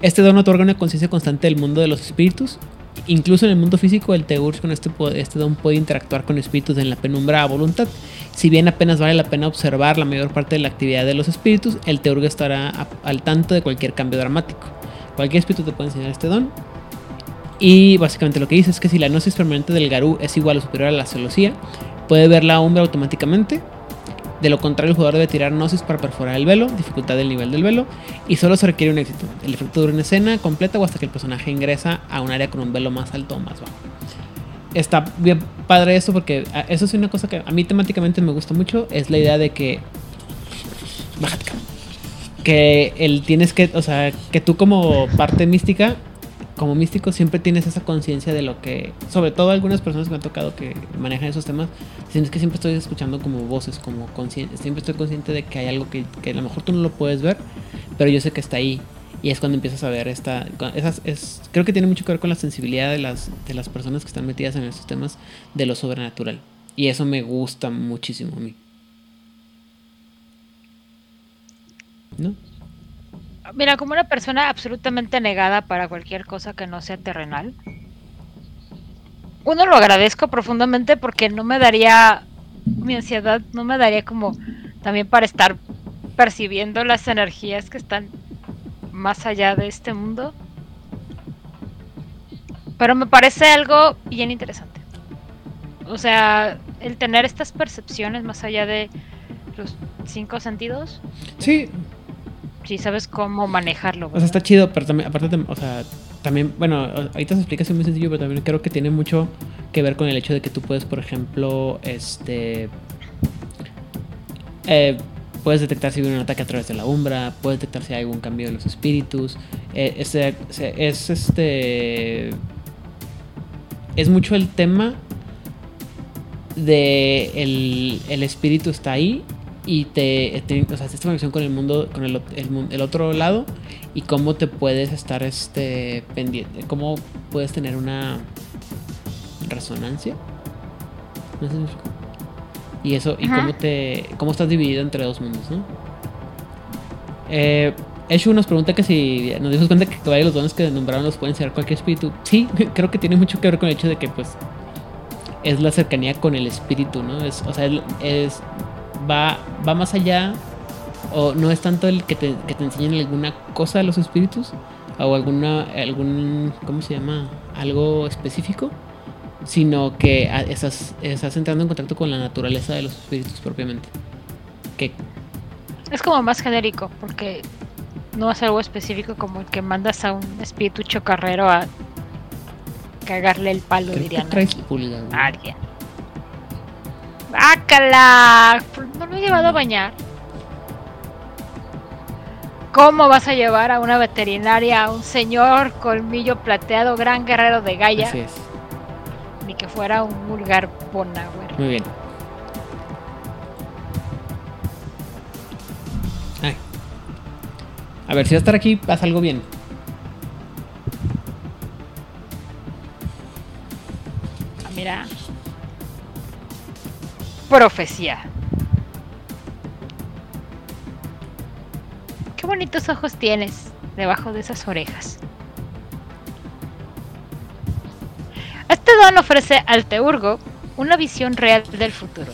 Este don otorga una conciencia constante del mundo de los espíritus. Incluso en el mundo físico, el Teurg con este, este don puede interactuar con espíritus en la penumbra a voluntad si bien apenas vale la pena observar la mayor parte de la actividad de los espíritus, el teurgo estará al tanto de cualquier cambio dramático. Cualquier espíritu te puede enseñar este don. Y básicamente lo que dice es que si la gnosis permanente del Garú es igual o superior a la celosía, puede ver la umbra automáticamente. De lo contrario, el jugador debe tirar gnosis para perforar el velo, dificultad del nivel del velo, y solo se requiere un éxito. El efecto dura una escena completa o hasta que el personaje ingresa a un área con un velo más alto o más bajo. Está bien padre eso porque ah, eso es una cosa que a mí temáticamente me gusta mucho, es la idea de que... Bájate. Que el tienes que, o sea, que tú como parte mística como místico siempre tienes esa conciencia de lo que, sobre todo algunas personas que me han tocado que manejan esos temas, dicen es que siempre estoy escuchando como voces, como consciente, siempre estoy consciente de que hay algo que, que, a lo mejor tú no lo puedes ver, pero yo sé que está ahí. Y es cuando empiezas a ver esta... Esas, es, creo que tiene mucho que ver con la sensibilidad de las, de las personas que están metidas en estos temas de lo sobrenatural. Y eso me gusta muchísimo a mí. ¿No? Mira, como una persona absolutamente negada para cualquier cosa que no sea terrenal, uno lo agradezco profundamente porque no me daría, mi ansiedad no me daría como también para estar percibiendo las energías que están más allá de este mundo. Pero me parece algo bien interesante. O sea, el tener estas percepciones más allá de los cinco sentidos. Sí, si sabes cómo manejarlo. O sea, está chido, pero también, aparte, o sea, también, bueno, ahorita se explica muy sencillo, pero también creo que tiene mucho que ver con el hecho de que tú puedes, por ejemplo, este. Eh, puedes detectar si viene un ataque a través de la umbra, puedes detectar si hay algún cambio en los espíritus. Eh, este, es este. Es mucho el tema de el, el espíritu está ahí y te, o sea, esta conexión con el mundo, con el, el, otro lado y cómo te puedes estar este pendiente, cómo puedes tener una resonancia. No sé y eso, y cómo te, cómo estás dividido entre dos mundos, ¿no? Eh, Eshu nos pregunta que si nos dimos cuenta que todavía los dones que nombraron los pueden ser cualquier espíritu. Sí, creo que tiene mucho que ver con el hecho de que pues es la cercanía con el espíritu, ¿no? Es, o sea, es va, va más allá o no es tanto el que te, que te enseñen alguna cosa de los espíritus o alguna algún cómo se llama algo específico sino que estás, estás entrando en contacto con la naturaleza de los espíritus propiamente. Que es como más genérico porque no es algo específico como el que mandas a un espíritu chocarrero a cagarle el palo dirían a alguien ¡Bácala! No lo he llevado a bañar. ¿Cómo vas a llevar a una veterinaria a un señor colmillo plateado, gran guerrero de Gaia? Así es. Ni que fuera un vulgar Bonauer. Muy bien. Ay. A ver, si va a estar aquí, pasa algo bien. Ah, mira profecía. Qué bonitos ojos tienes debajo de esas orejas. Este don ofrece al teurgo una visión real del futuro.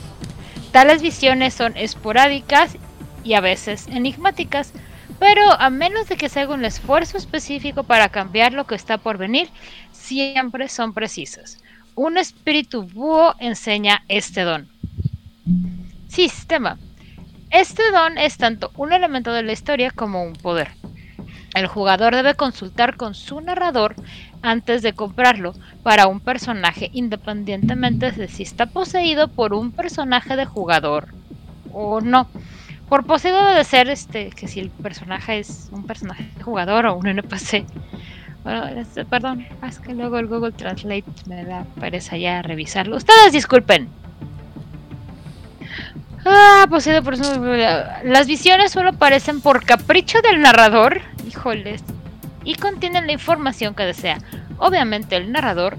Tales visiones son esporádicas y a veces enigmáticas, pero a menos de que se haga un esfuerzo específico para cambiar lo que está por venir, siempre son precisas. Un espíritu búho enseña este don. Sistema. Este don es tanto un elemento de la historia como un poder. El jugador debe consultar con su narrador antes de comprarlo para un personaje independientemente de si está poseído por un personaje de jugador o no. Por poseído debe ser este que si el personaje es un personaje de jugador o un NPC. Bueno, este, perdón, es que luego el Google Translate me da pereza ya revisarlo. Ustedes disculpen. Ah, poseído por Las visiones solo aparecen por capricho del narrador. Híjoles. Y contienen la información que desea. Obviamente el narrador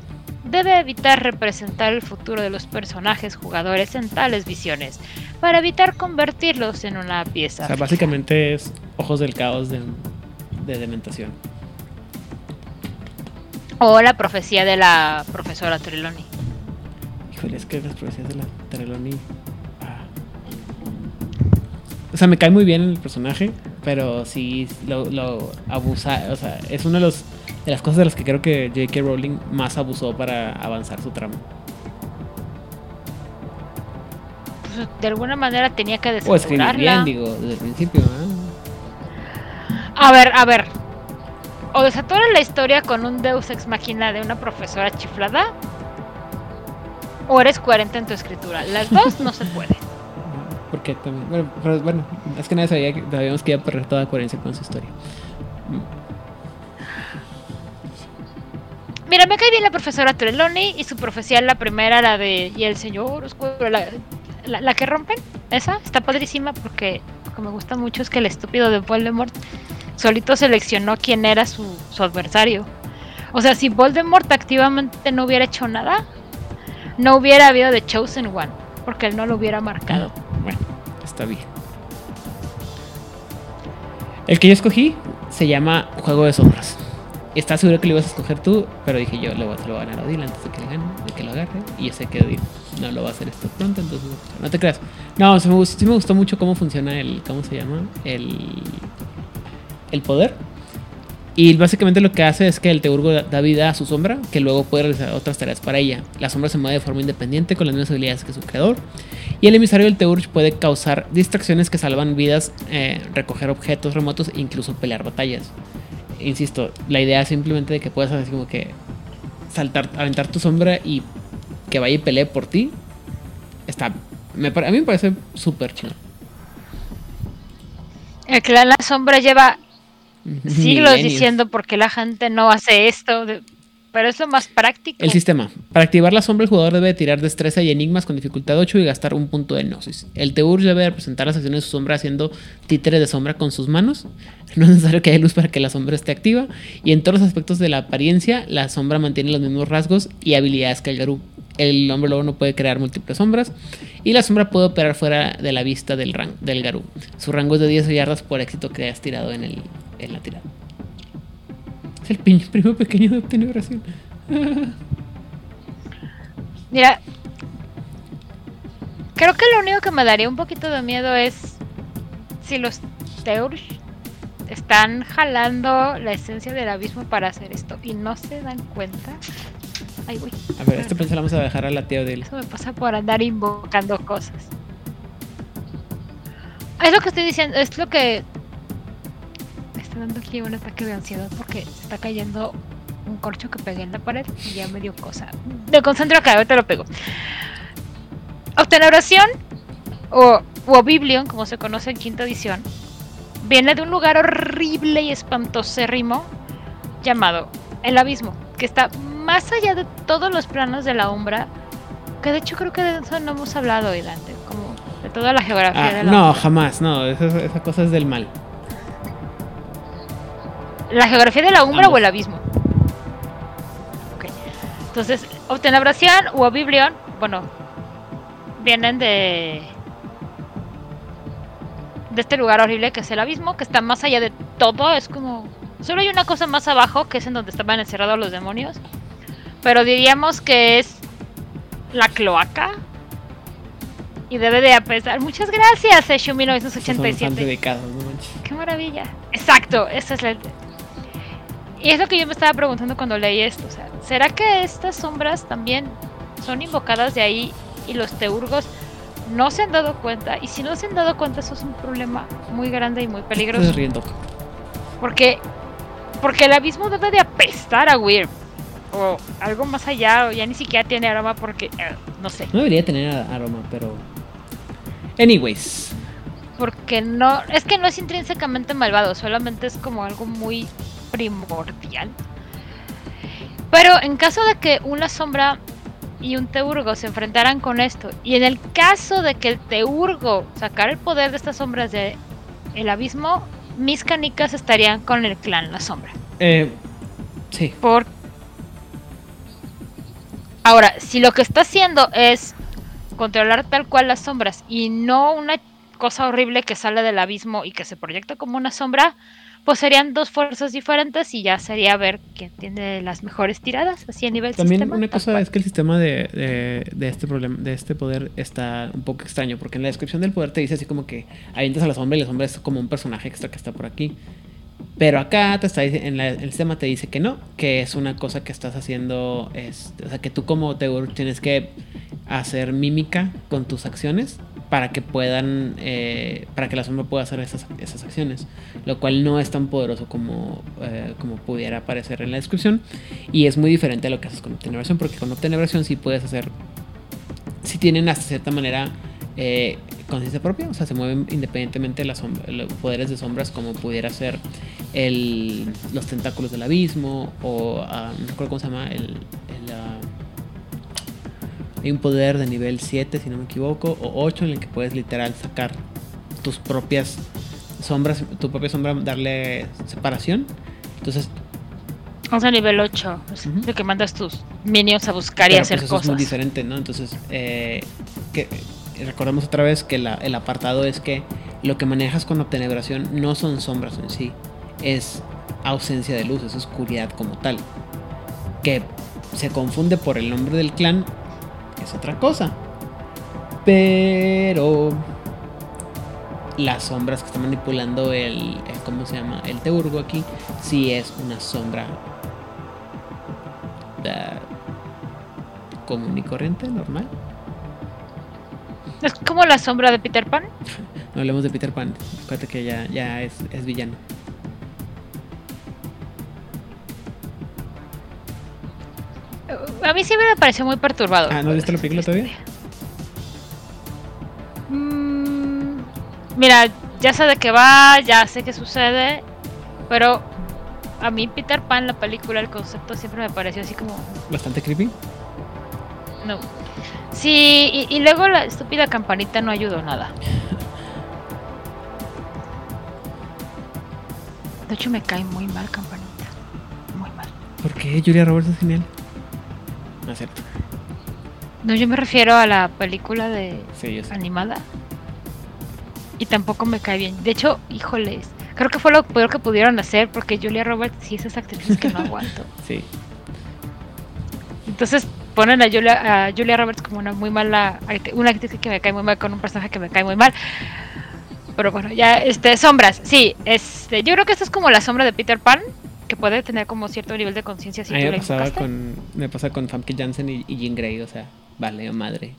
debe evitar representar el futuro de los personajes jugadores en tales visiones, para evitar convertirlos en una pieza. O sea, básicamente es ojos del caos de, de dementación. O la profecía de la profesora Trelawney. Híjole, es que las profecías de la Trelawney sea, me cae muy bien el personaje. pero sí lo, lo abusa, o sea, es una de, los, de las cosas de las que creo que J.K. Rowling más abusó para avanzar su trama. Pues, de alguna manera tenía que O escribir desarrollarla. bien, digo, desde el principio. ¿eh? A ver, a ver. O desatoras la historia con un Deus ex machina de una profesora chiflada. O eres coherente en tu escritura. Las dos no se puede. Porque también, bueno, pero bueno, es que nadie sabía que sabíamos que iba a perder toda coherencia con su historia. Mira, me cae bien la profesora Trelawney y su profecía, la primera, la de y el señor oscuro, la, la- que rompen. Esa está padrísima porque lo que me gusta mucho es que el estúpido de Voldemort solito seleccionó quién era su, su adversario. O sea, si Voldemort activamente no hubiera hecho nada, no hubiera habido The Chosen One, porque él no lo hubiera marcado. Está. El que yo escogí se llama Juego de Sombras. Estaba seguro que lo ibas a escoger tú, pero dije yo, le voy a, lo voy ganar a Odile antes de que le gane, de que lo agarre. Y yo sé que Odile no lo va a hacer esto pronto, entonces no te creas. No, sí me, gustó, mucho cómo funciona el, ¿cómo se llama? El, el poder. Y básicamente lo que hace es que el Teurgo da vida a su sombra, que luego puede realizar otras tareas para ella. La sombra se mueve de forma independiente con las mismas habilidades que su creador. Y el emisario del Teurge puede causar distracciones que salvan vidas, eh, recoger objetos remotos e incluso pelear batallas. Insisto, la idea es simplemente de que puedas así como que saltar, aventar tu sombra y que vaya y pelee por ti. Está, me, a mí me parece súper chido. El clan La Sombra lleva siglos diciendo por qué la gente no hace esto, de- pero es más práctico. El sistema. Para activar la sombra, el jugador debe tirar destreza y enigmas con dificultad 8 y gastar un punto de gnosis. El Teur debe representar las acciones de su sombra haciendo títere de sombra con sus manos. No es necesario que haya luz para que la sombra esté activa. Y en todos los aspectos de la apariencia, la sombra mantiene los mismos rasgos y habilidades que el Garú. El hombre lobo no puede crear múltiples sombras. Y la sombra puede operar fuera de la vista del, del Garú. Su rango es de 10 yardas por éxito que hayas tirado en, el, en la tirada. El primo pequeño de obtenebración. Mira, creo que lo único que me daría un poquito de miedo es si los Teurs están jalando la esencia del abismo para hacer esto y no se dan cuenta. Ay, güey. A ver, este pensé vamos a dejar a la tía de él. Eso me pasa por andar invocando cosas. Es lo que estoy diciendo, es lo que dando aquí un ataque de ansiedad porque se está cayendo un corcho que pegué en la pared y ya me dio cosa. Me concentro acá, ahorita lo pego. Obtenebración o, o Biblion, como se conoce en quinta edición, viene de un lugar horrible y espantosérrimo llamado el abismo, que está más allá de todos los planos de la umbra, que de hecho creo que de eso no hemos hablado hoy, Dante, como de toda la geografía Ah, de la no, umbra. jamás, no, esa, esa cosa es del mal. ¿La geografía de la umbra Ambos. o el abismo? Ok. Entonces, Obtenebración o Oblivion, bueno, vienen de. de este lugar horrible que es el abismo, que está más allá de todo. Es como. Solo hay una cosa más abajo, que es en donde estaban encerrados los demonios. Pero diríamos que es la cloaca. Y debe de apestar. Muchas gracias, Eshu Son 1987. bastante dedicados, no manches. Qué maravilla. Exacto, esa es la. Y es lo que yo me estaba preguntando cuando leí esto. O sea, ¿será que estas sombras también son invocadas de ahí y los teurgos no se han dado cuenta? Y si no se han dado cuenta, eso es un problema muy grande y muy peligroso. riendo. Porque, porque el abismo debe de apestar a Weird. O algo más allá, o ya ni siquiera tiene aroma porque, eh, no sé. No debería tener aroma, pero. Anyways. Porque no, es que no es intrínsecamente malvado, solamente es como algo muy primordial. Pero en caso de que una sombra y un teurgo se enfrentaran con esto, y en el caso de que el teurgo sacara el poder de estas sombras de el abismo, mis canicas estarían con el clan La Sombra. Eh, sí. Por Ahora, si lo que está haciendo es controlar tal cual las sombras y no una cosa horrible que sale del abismo y que se proyecta como una sombra, pues serían dos fuerzas diferentes y ya sería ver quién tiene las mejores tiradas, así a nivel También sistema. una cosa cual. es que el sistema de, de, de este problema, de este poder está un poco extraño, porque en la descripción del poder te dice así como que avientas a la sombra y la sombra es como un personaje extra que está por aquí. Pero acá te está en la- el sistema te dice que no, que es una cosa que estás haciendo, es, o sea, que tú como Teur tienes que hacer mímica con tus acciones para que puedan, eh, para que la sombra pueda hacer esas, esas acciones, lo cual no es tan poderoso como, eh, como pudiera parecer en la descripción. Y es muy diferente a lo que haces con obtenebración, porque con obtenebración sí puedes hacer, sí tienen hasta cierta manera eh, conciencia propia, o sea, se mueven independientemente las sombra- los poderes de sombras como pudiera ser el, los tentáculos del abismo o ah, no recuerdo cómo se llama el, el, ah, hay un poder de nivel 7 si no me equivoco o 8 en el que puedes literal sacar tus propias sombras tu propia sombra darle separación entonces O sea, nivel 8, es lo que mandas tus minions a buscar y Pero, hacer pues, eso es muy cosas. diferente, ¿no? Entonces, eh, que, recordemos otra vez que el apartado es que lo que manejas con obtenebración no son sombras en sí, es ausencia de luz, es oscuridad como tal. Que se confunde por el nombre del clan, es otra cosa. Pero las sombras que está manipulando el, ¿cómo se llama? El teurgo aquí, sí es una sombra da- común y corriente, normal. Es como la sombra de Peter Pan. No hablemos de Peter Pan, acuérdate que ya, ya es, es villano. A mí siempre me pareció muy perturbador. Ah, ¿no has visto la película todavía? Mm, mira, ya sé de qué va, ya sé qué sucede, pero a mí Peter Pan, la película, el concepto siempre me pareció así como... Bastante creepy. No. Sí, y, y luego la estúpida campanita no ayudó nada. De hecho me cae muy mal campanita. Muy mal. ¿Por qué Julia Roberts es genial? No es cierto. No, yo me refiero a la película de Sí, animada. Y tampoco me cae bien. De hecho, híjoles, creo que fue lo peor que pudieron hacer porque Julia Roberts sí es esa actriz que no aguanto. Sí. Entonces ponen a Julia, a Julia Roberts como una muy mala, una actriz que me cae muy mal con un personaje que me cae muy mal. Pero bueno, ya, este, sombras, sí, este, yo creo que esto es como la sombra de Peter Pan, que puede tener como cierto nivel de conciencia si A me pasaba con, me pasa con Famke Janssen y, y Jean Grey, o sea, vale, madre.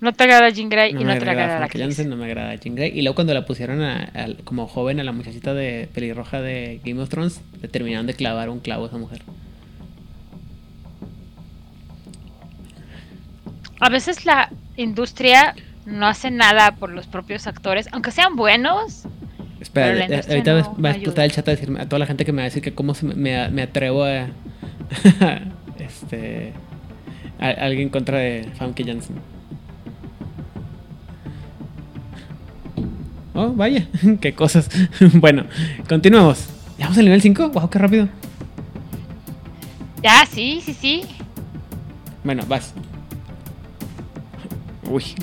No te agrada Jean Grey No y no te agrada agrada la. Janssen, no me agrada Jean Grey. Y luego cuando la pusieron a- al- como joven a la muchachita de pelirroja de Game of Thrones, le terminaron de clavar un clavo a esa mujer. A veces la industria no hace nada por los propios actores, aunque sean buenos. Espera, eh, ahorita no- va- a explotar el chat a decirme a toda la gente que me va a decir que cómo se me, me, atrevo a este a, alguien contra de Famke Janssen. Oh, vaya, qué cosas. bueno, continuamos. ¿Ya vamos al nivel 5? Wow, qué rápido. Ya, sí, sí, sí. Bueno, vas. Uy.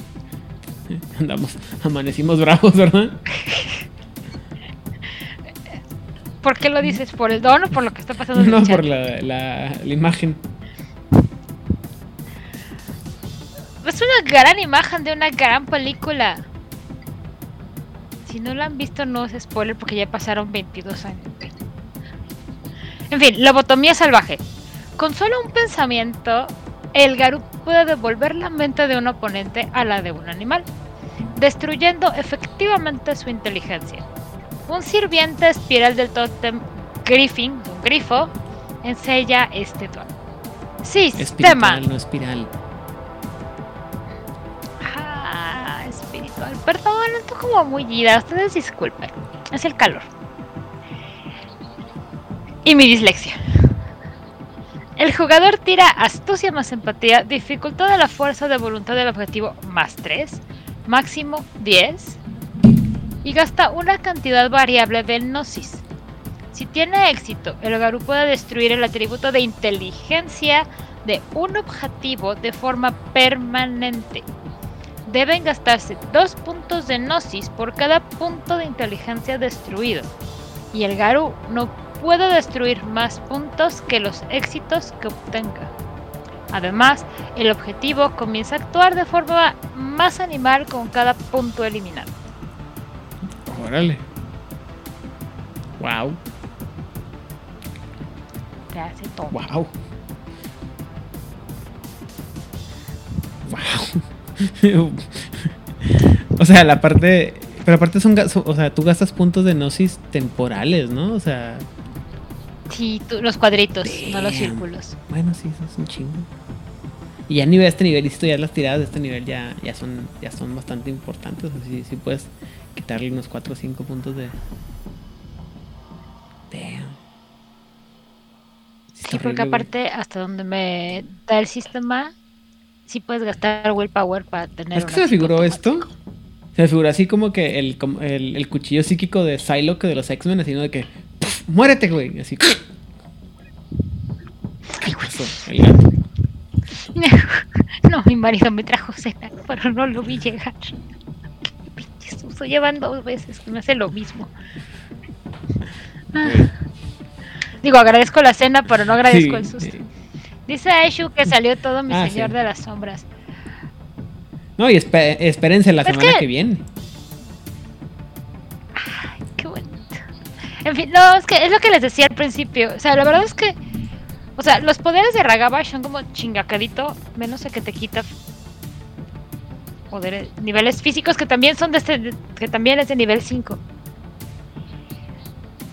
Andamos, amanecimos bravos, ¿verdad? ¿Por qué lo dices? ¿Por el don o por lo que está pasando en el No, chat? por la, la, la imagen. Es una gran imagen de una gran película. Si no la han visto, no es spoiler porque ya pasaron 22 años. En fin, lobotomía salvaje. Con solo un pensamiento, el Garú puede devolver la mente de un oponente a la de un animal, destruyendo efectivamente su inteligencia. Un sirviente espiral del tótem Griffin, un grifo, ensella este don. Sistema. Espiritual, no espiral. Ah, espiritual. Perdón, estoy como muy ida. Ustedes disculpen. Es el calor. Y mi dislexia. El jugador tira astucia más empatía, dificultad de la fuerza de voluntad del objetivo más 3, máximo 10, y gasta una cantidad variable de gnosis. Si tiene éxito, el Garu puede destruir el atributo de inteligencia de un objetivo de forma permanente deben gastarse dos puntos de Gnosis por cada punto de inteligencia destruido. Y el Garú no puede destruir más puntos que los éxitos que obtenga. Además, el objetivo comienza a actuar de forma más animal con cada punto eliminado. Órale. Wow. Te hace todo. Wow. Wow. o sea, la parte. Pero aparte son, O sea, tú gastas puntos de gnosis temporales, ¿no? O sea. Sí, tú- los cuadritos, no los círculos. Bueno, sí, eso es un chingo. Y ya a nivel de este nivel, y ya las tiradas de este nivel ya, ya son ya son bastante importantes. O sea, sí, puedes quitarle unos 4 o 5 puntos de. Damn. Sí, porque güey. aparte, hasta donde me da el sistema, sí puedes gastar willpower para tener. ¿Es que se me figuró esto? Se me figuró así como que el, el, el cuchillo psíquico de Psylocke de los X-Men, así, ¿no? De que. "Puf, ¡Muérete, güey! Así. ¿Qué pasó? El gato. No, mi marido me trajo cena, pero no lo vi llegar. Pinche susto, llevan dos veces que me hace lo mismo. Ah. Digo, agradezco la cena, pero no agradezco Sí, el susto. sí. Dice Aishu que salió todo mi Ah, señor sí. de las sombras. No, y espe- espérense la Es semana que- que viene. En fin, no, es que es lo que les decía al principio. O sea, la verdad es que. O sea, los poderes de Ragabash son como chingacadito, menos el que te quita poderes, niveles físicos que también son de este. que también es de nivel 5.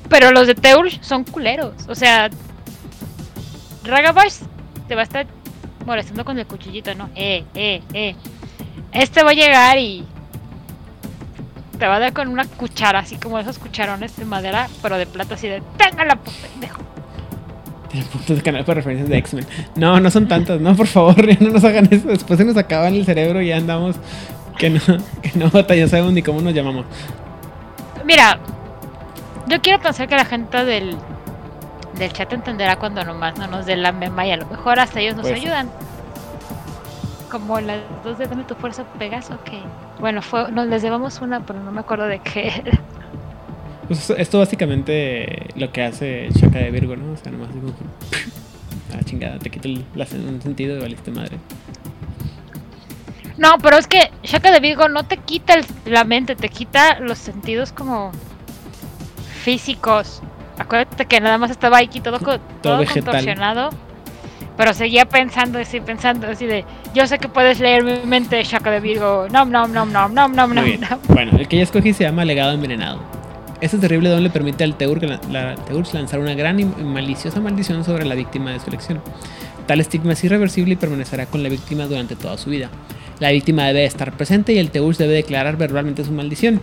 Pero los de Teurge son culeros. O sea, Ragabash te va a estar molestando con el cuchillito, ¿no? Eh, eh, eh. Este va a llegar y te va a dar con una cuchara, así como esos cucharones de madera, pero de plata, así de ¡Téngala, pendejo! Puntos de canal para referencias de X-Men. No, no son tantas, no, por favor, ya no nos hagan eso. Después se nos acaban el cerebro y ya andamos. Que no, que no, ya sabemos ni cómo nos llamamos. Mira, yo quiero pensar que la gente del, del chat entenderá cuando nomás no nos den la mema y a lo mejor hasta ellos nos Pues sí. ayudan. Como las dos de Dame tu fuerza, Pegaso, que bueno, fue, nos les llevamos una, pero no me acuerdo de qué era. Pues esto, básicamente lo que hace Shaka de Virgo, ¿no? O sea, nomás digo. Ah, chingada, te quito el, un sentido y valiste madre. No, pero es que Shaka de Virgo no te quita el- la mente, te quita los sentidos como físicos. Acuérdate que nada más estaba aquí todo, todo vegetal. contorsionado. Pero seguía pensando, así pensando, así de, yo sé que puedes leer mi mente, Shaka de Virgo. No, no, no, no, no, no, Muy no, bien. no. Bueno, el que ya escogí se llama Legado Envenenado. Este terrible don le permite al Teurg, la, la- Teurg lanzar una gran y maliciosa maldición sobre la víctima de su elección. Tal estigma es irreversible y permanecerá con la víctima durante toda su vida. La víctima debe estar presente y el Teurg debe declarar verbalmente su maldición.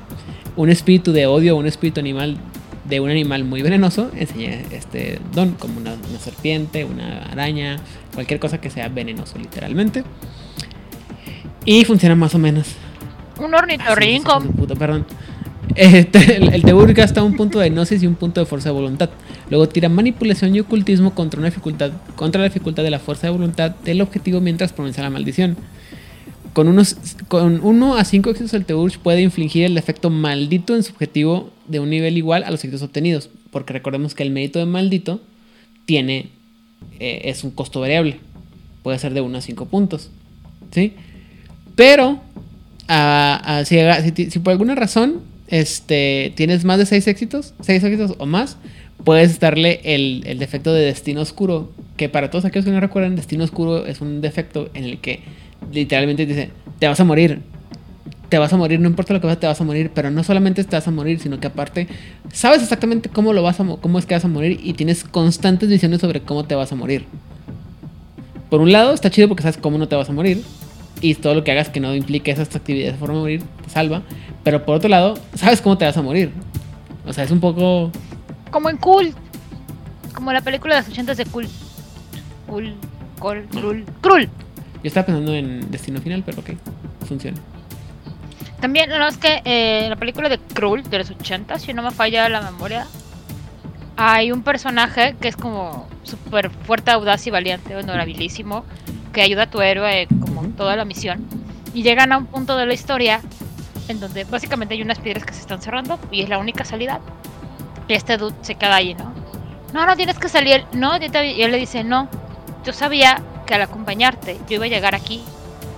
Un espíritu de odio o un espíritu animal de un animal muy venenoso enseña este don, como una, una serpiente, una araña, cualquier cosa que sea venenoso literalmente. Y funciona más o menos Un Ah, sí, ornitorrinco. perdón. Este, el, el Tebur gasta un punto de gnosis y un punto de fuerza de voluntad. Luego tira manipulación y ocultismo contra una dificultad, contra la dificultad de la fuerza de voluntad del objetivo mientras pronuncia la maldición. Con unos con 1 a 5 éxitos el Teuch puede infligir el efecto maldito en su objetivo de un nivel igual a los éxitos obtenidos. Porque recordemos que el mérito de maldito tiene eh, es un costo variable. Puede ser de 1 a 5 puntos. ¿Sí? Pero si, si por alguna razón este, tienes más de 6 éxitos, 6 éxitos o más, puedes darle el, el defecto de destino oscuro. Que para todos aquellos que no recuerdan, destino oscuro es un defecto en el que literalmente dice, te vas a morir. Te vas a morir, no importa lo que pase, te vas a morir. Pero no solamente te vas a morir, sino que aparte sabes exactamente cómo lo vas a mo- cómo es que vas a morir y tienes constantes visiones sobre cómo te vas a morir. Por un lado, está chido porque sabes cómo no te vas a morir. Y todo lo que hagas que no implique esas actividades de forma de morir te salva. Pero por otro lado, sabes cómo te vas a morir. O sea, es un poco. Como en Cool. Como la película de los 80 de Cool. Cool. Cool. Krul. Krul. Yo estaba pensando en Destino Final, pero ok, funciona. También, no, es que eh, en la película de Krull de los 80, si no me falla la memoria, hay un personaje que es como súper fuerte, audaz y valiente, honorabilísimo, que ayuda a tu héroe como toda la misión. Y llegan a un punto de la historia en donde básicamente hay unas piedras que se están cerrando y es la única salida. Y este dude se queda ahí, ¿no? No, no tienes que salir. No, y él le dice, no. Yo sabía que al acompañarte yo iba a llegar aquí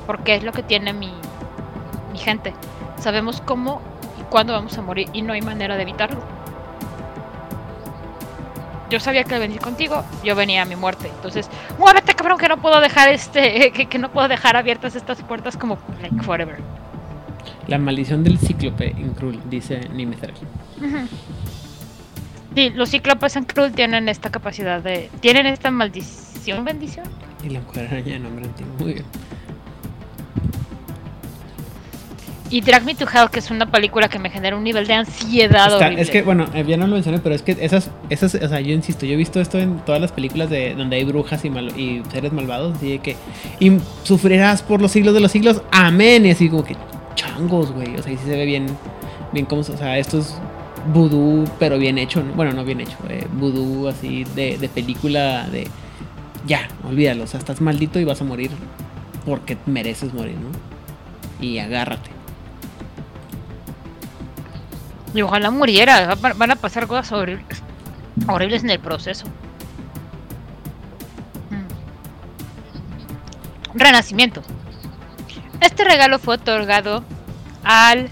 porque es lo que tiene mi, mi gente. Sabemos cómo y cuándo vamos a morir y no hay manera de evitarlo. Yo sabía que al venir contigo, yo venía a mi muerte. Entonces, muévete cabrón que no puedo dejar este, que, que no puedo dejar abiertas estas puertas como like forever. La maldición del cíclope en Krul, dice Nimether. Sí, los cíclopes en Krul tienen esta capacidad de. Tienen esta maldición, bendición. Y la mujer araña de nombre antiguo. Muy bien. Y Drag Me to Hell, que es una película que me genera un nivel de ansiedad Está- horrible. es que, bueno, eh, ya no lo mencioné, pero es que esas, esas, o sea, yo insisto, yo he visto esto en todas las películas de donde hay brujas y, y seres malvados, así de que, y sufrirás por los siglos de los siglos, amén, y así como que, changos, güey, o sea, y sí se ve bien, bien como, o sea, esto es vudú, pero bien hecho, ¿no? bueno, no bien hecho, eh, vudú así de, de película de, ya, olvídalo, o sea, estás maldito y vas a morir porque mereces morir, ¿no? Y agárrate. Y ojalá muriera. va- Van a pasar cosas horribles, horribles en el proceso. Mm. Renacimiento. Este regalo fue otorgado al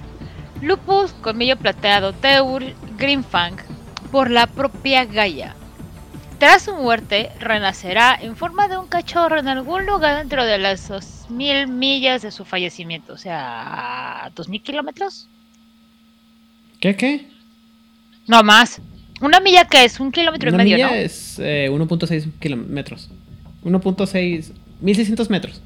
Lupus Colmillo Plateado Teur Grimfang por la propia Gaia. Tras su muerte, renacerá en forma de un cachorro en algún lugar dentro de las 2000 millas de su fallecimiento, o sea, 2000 kilómetros. ¿Qué, qué? No más. Una milla que es un kilómetro Una y medio, milla ¿no? es eh, 1.6 kilómetros. 1.6... 1600 metros.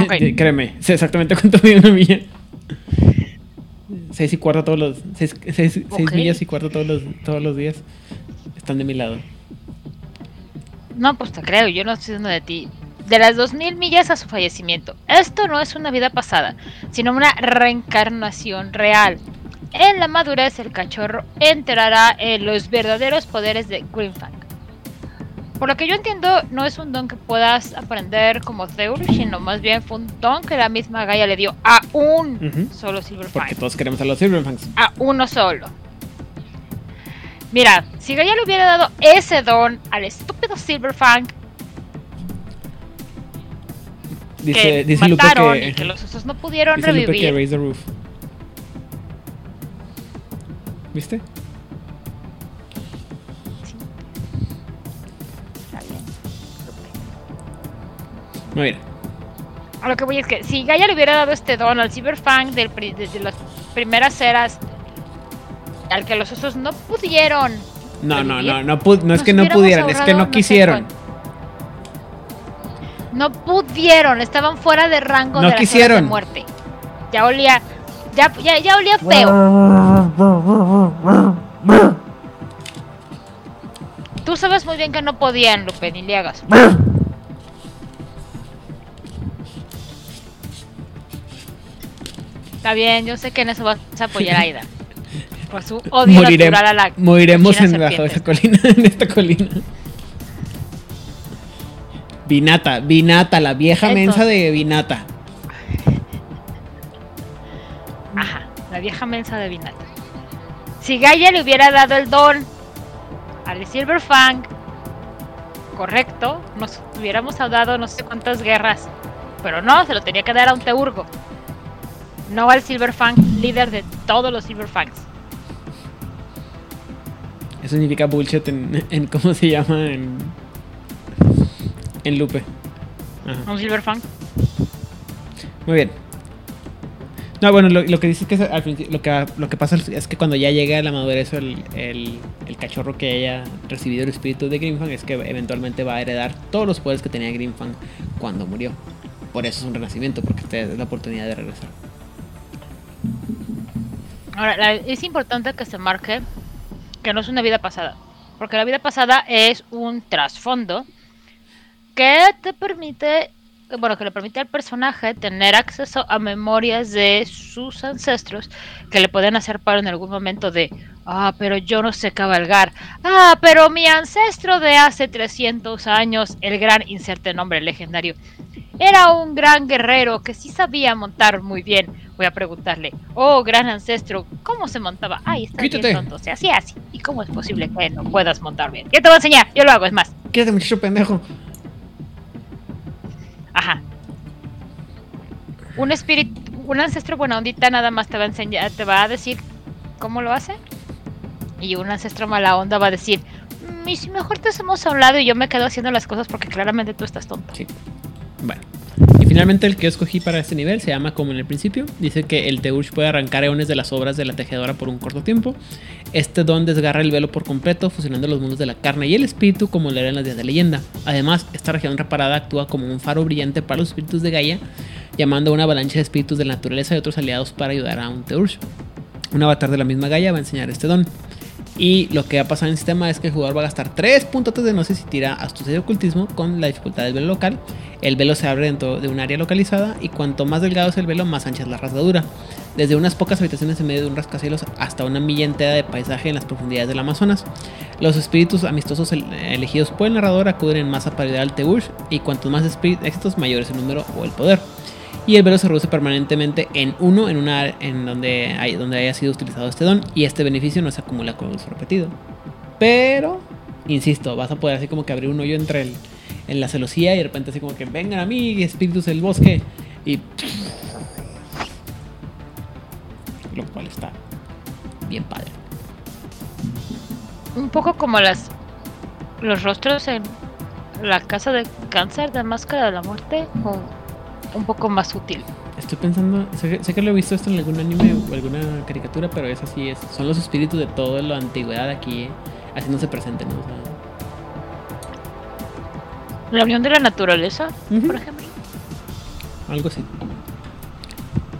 Ok. Créeme, sé exactamente cuánto mide una milla. 6 y cuarto todos los... 6 Ok. millas y cuarto todos los, todos los días. Están de mi lado. No, pues te creo, yo no estoy diciendo de ti. De las 2000 millas a su fallecimiento. Esto no es una vida pasada, sino una reencarnación real. En la madurez, el cachorro entrará en los verdaderos poderes de Grimfang. Por lo que yo entiendo, no es un don que puedas aprender como Theur, sino más bien fue un don que la misma Gaia le dio a un Ujú. solo Silverfang. Porque todos queremos a los Silverfangs. a uno solo. Mira, si Gaia le hubiera dado ese don al estúpido Silverfang Dice, que dice Lupe mataron que... y que los osos no pudieron dice Lupe que revivir, raise the roof. ¿Viste? Está bien, Muy bien. A lo que voy es que si Gaia le hubiera dado este don al Silverfang del pri- de, de las primeras eras, al que los osos no pudieron. No, no, revivir, no, no, pu- no es nos que no pudieran, es que no quisieron. No pudieron, estaban fuera de rango No de quisieron. de muerte. Ya olía, ya, ya, ya olía feo. Tú sabes muy bien que no podían, Lupe, ni le hagas. Está bien, yo sé que en eso vas a apoyar a Aida. Por su odio natural a la moriremos en bajo esa colina, en esta colina. Vinata, Vinata, la vieja mensa Entonces- de Vinata. Ajá, la vieja mensa de Vinata. Si Gaia le hubiera dado el don al Silverfang, correcto, nos hubiéramos dado no sé cuántas guerras. Pero no, se lo tenía que dar a un Teurgo. No al Silverfang, líder de todos los Silverfangs. Eso significa bullshit en, en ¿cómo se llama? En, en Lupe. Ajá. Un Silverfang. Muy bien. No, bueno, lo, lo que dice es que es al principio- lo que, lo que pasa es- es que cuando ya llega a la madurez el, el, el cachorro que haya recibido el espíritu de Grimfang es que eventualmente va a heredar todos los poderes que tenía Grimfang cuando murió. Por eso es un renacimiento, porque te da la oportunidad de regresar. Ahora, la- es importante que se marque que no es una vida pasada. Porque la vida pasada es un trasfondo que te permite bueno, que le permite al personaje tener acceso a memorias de sus ancestros que le pueden hacer paro en algún momento de, ah, pero yo no sé cabalgar, ah, pero mi ancestro de hace 300 años, el gran inserte nombre legendario, era un gran guerrero que sí sabía montar muy bien. Voy a preguntarle, oh, gran ancestro, ¿cómo se montaba? Ay, está bien tonto, se hacía así. ¿Y cómo es posible que no puedas montar bien? Yo te voy a enseñar, yo lo hago, es más. Quédate, muchacho pendejo. Un espíritu, un ancestro buena ondita nada más te va a enseñar, te va a decir cómo lo hace. Y un ancestro mala onda va a decir, mm, y mejor te hacemos a un lado y yo me quedo haciendo las cosas porque claramente tú estás tonto. Sí. Bueno. Y finalmente el que escogí para este nivel se llama como en el principio. Dice que el Teush puede arrancar eones de las obras de la tejedora por un corto tiempo. Este don desgarra el velo por completo, fusionando los mundos de la carne y el espíritu como lo era en las días de leyenda. Además, esta región reparada actúa como un faro brillante para los espíritus de Gaia, llamando a una avalancha de espíritus de naturaleza y otros aliados para ayudar a un Teush. Un avatar de la misma Gaia va a enseñar este don. Y lo que va a pasar en el sistema es que el jugador va a gastar 3 puntos de no si tira astucia de ocultismo con la dificultad del velo local. El velo se abre dentro de un área localizada y cuanto más delgado es el velo, más ancha es la rasgadura. Desde unas pocas habitaciones en medio de un rascacielos hasta una milla entera de paisaje en las profundidades del Amazonas. Los espíritus amistosos elegidos por el narrador acuden en masa para ayudar al Teush y cuantos más éxitos, mayor es el número o el poder y el velo se reduce permanentemente en uno en una en donde, hay, donde haya sido utilizado este don y este beneficio no se acumula con uso repetido. Pero, insisto, vas a poder así como que abrir un hoyo entre el, en la celosía y de repente así como que vengan a mí, espíritus del bosque y... Lo cual está bien padre. Un poco como las los rostros en la casa de cáncer de máscara de la muerte o un poco más útil. Estoy pensando, sé, que lo he visto esto en algún anime o alguna caricatura, pero es así, es, son los espíritus de toda la antigüedad aquí, eh, haciéndose presente, ¿no? la unión de la naturaleza, por ejemplo. Algo así.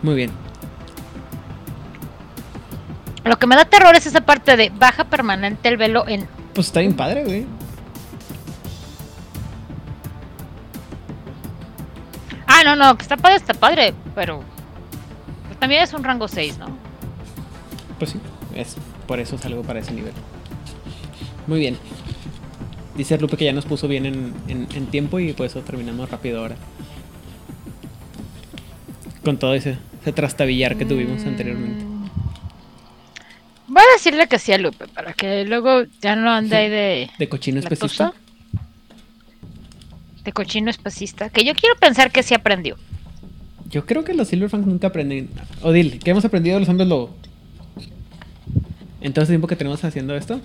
Muy bien. Lo que me da terror es esa parte de baja permanente el velo en... Pues está bien padre, güey. Ah, no, no, que está padre, está padre, pero también es un rango 6, ¿no? Pues sí, es por eso salgo para ese nivel. Muy bien. Dice Lupe que ya nos puso bien en, tiempo y por eso terminamos rápido ahora. Con todo ese, trastabillar que tuvimos mm. anteriormente. Voy a decirle que sí a Lupe, para que luego ya no ande ahí de... ¿De cochino especista? Cochino espacista, que yo quiero pensar que sí aprendió. Yo creo que los Silverfangs nunca aprenden. Odil, ¿qué hemos aprendido de los hombres lobo? En todo este tiempo que tenemos haciendo esto.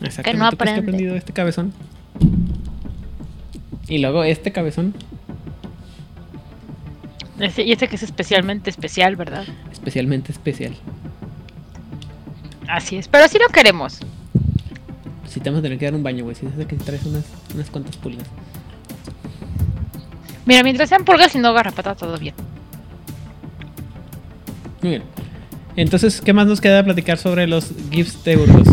Exactamente. Que no aprende. ¿Qué aprendido este cabezón? Y luego este cabezón. y este que es especialmente especial, ¿verdad? Especialmente especial. Así es, pero así lo queremos. Si te vamos a tener que dar un baño, güey. Si es que traes unas, unas cuantas pulgas. Mira, mientras sean pulgas y no garrapata, todo bien. Muy bien. Entonces, ¿qué más nos queda platicar sobre los GIFs de Burgos?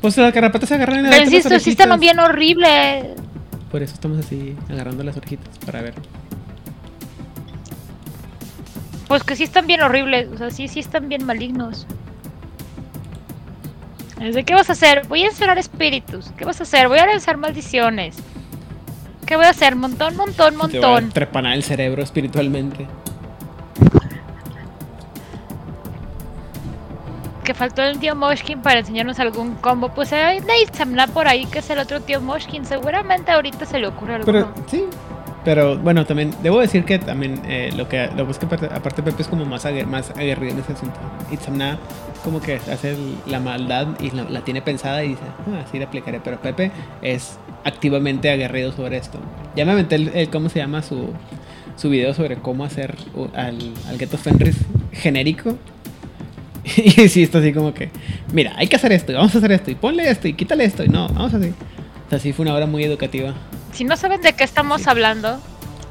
Pues las garrapatas se agarran en Pero insisto, sí están bien horribles. Por eso estamos así, agarrando las orejitas, para ver. Pues que sí están bien horribles, o sea, sí, sí están bien malignos. ¿Qué vas a hacer? Voy a encerrar espíritus. ¿Qué vas a hacer? Voy a lanzar maldiciones. ¿Qué voy a hacer? Montón, montón, montón. Te trepanar el cerebro espiritualmente. Que faltó el tío Moshkin para enseñarnos algún combo. Pues hay Samna por ahí que es el otro tío Moshkin. Seguramente ahorita se le ocurre algo. Pero sí, pero bueno, también debo decir que también eh, lo que lo que aparte, Pepe es como más, más aguerrido en ese asunto. Itzamna como que hace la maldad y la, tiene pensada y dice, ah, así la aplicaré. Pero Pepe es activamente aguerrido sobre esto. Ya me aventé el, cómo se llama su, su video sobre cómo hacer al, al Ghetto Fenris genérico. Y sí, esto así como que, mira, hay que hacer esto, vamos a hacer esto, y ponle esto, y quítale esto, y no, vamos así. O sea, sí fue una hora muy educativa si no saben de qué estamos hablando,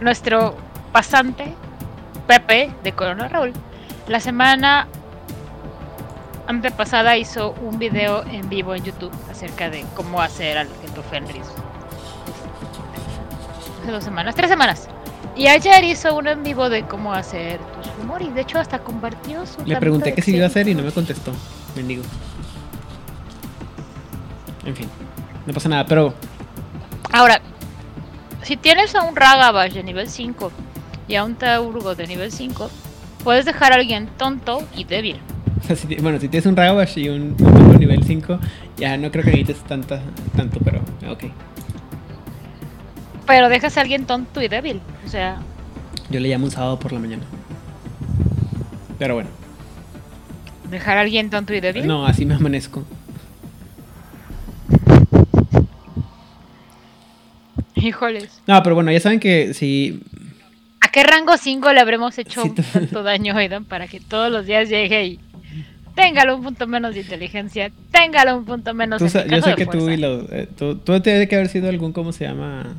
nuestro pasante, Pepe, de Corona Raúl, la semana antepasada hizo un video en vivo en YouTube acerca de cómo hacer al Gento Fenris. Hace dos semanas, tres semanas. Y ayer hizo uno en vivo de cómo hacer tus rumores. De hecho, hasta compartió su. Le pregunté qué si iba a hacer y no me contestó. Mendigo. En fin, no pasa nada, pero Ahora, si tienes a un Ragabash de nivel 5 y a un Taurgo de nivel 5, puedes dejar a alguien tonto y débil. o sea, si, ti- bueno, si tienes un Ragabash y un, un nivel 5, ya no creo que necesites tanta, tanto, pero ok. Pero dejas a alguien tonto y débil. O sea, Yo le llamo un sábado por la mañana. Pero bueno, dejar a alguien tonto y débil. no, así me amanezco. No, pero bueno, ya saben que si ¿A qué rango 5 le habremos hecho tú- tanto daño, Aidan, para que todos los días llegue y téngalo un punto menos de inteligencia, téngalo un punto menos Tú en yo sé de que tú y los. eh, tú, tú que haber sido algún, ¿cómo se llama?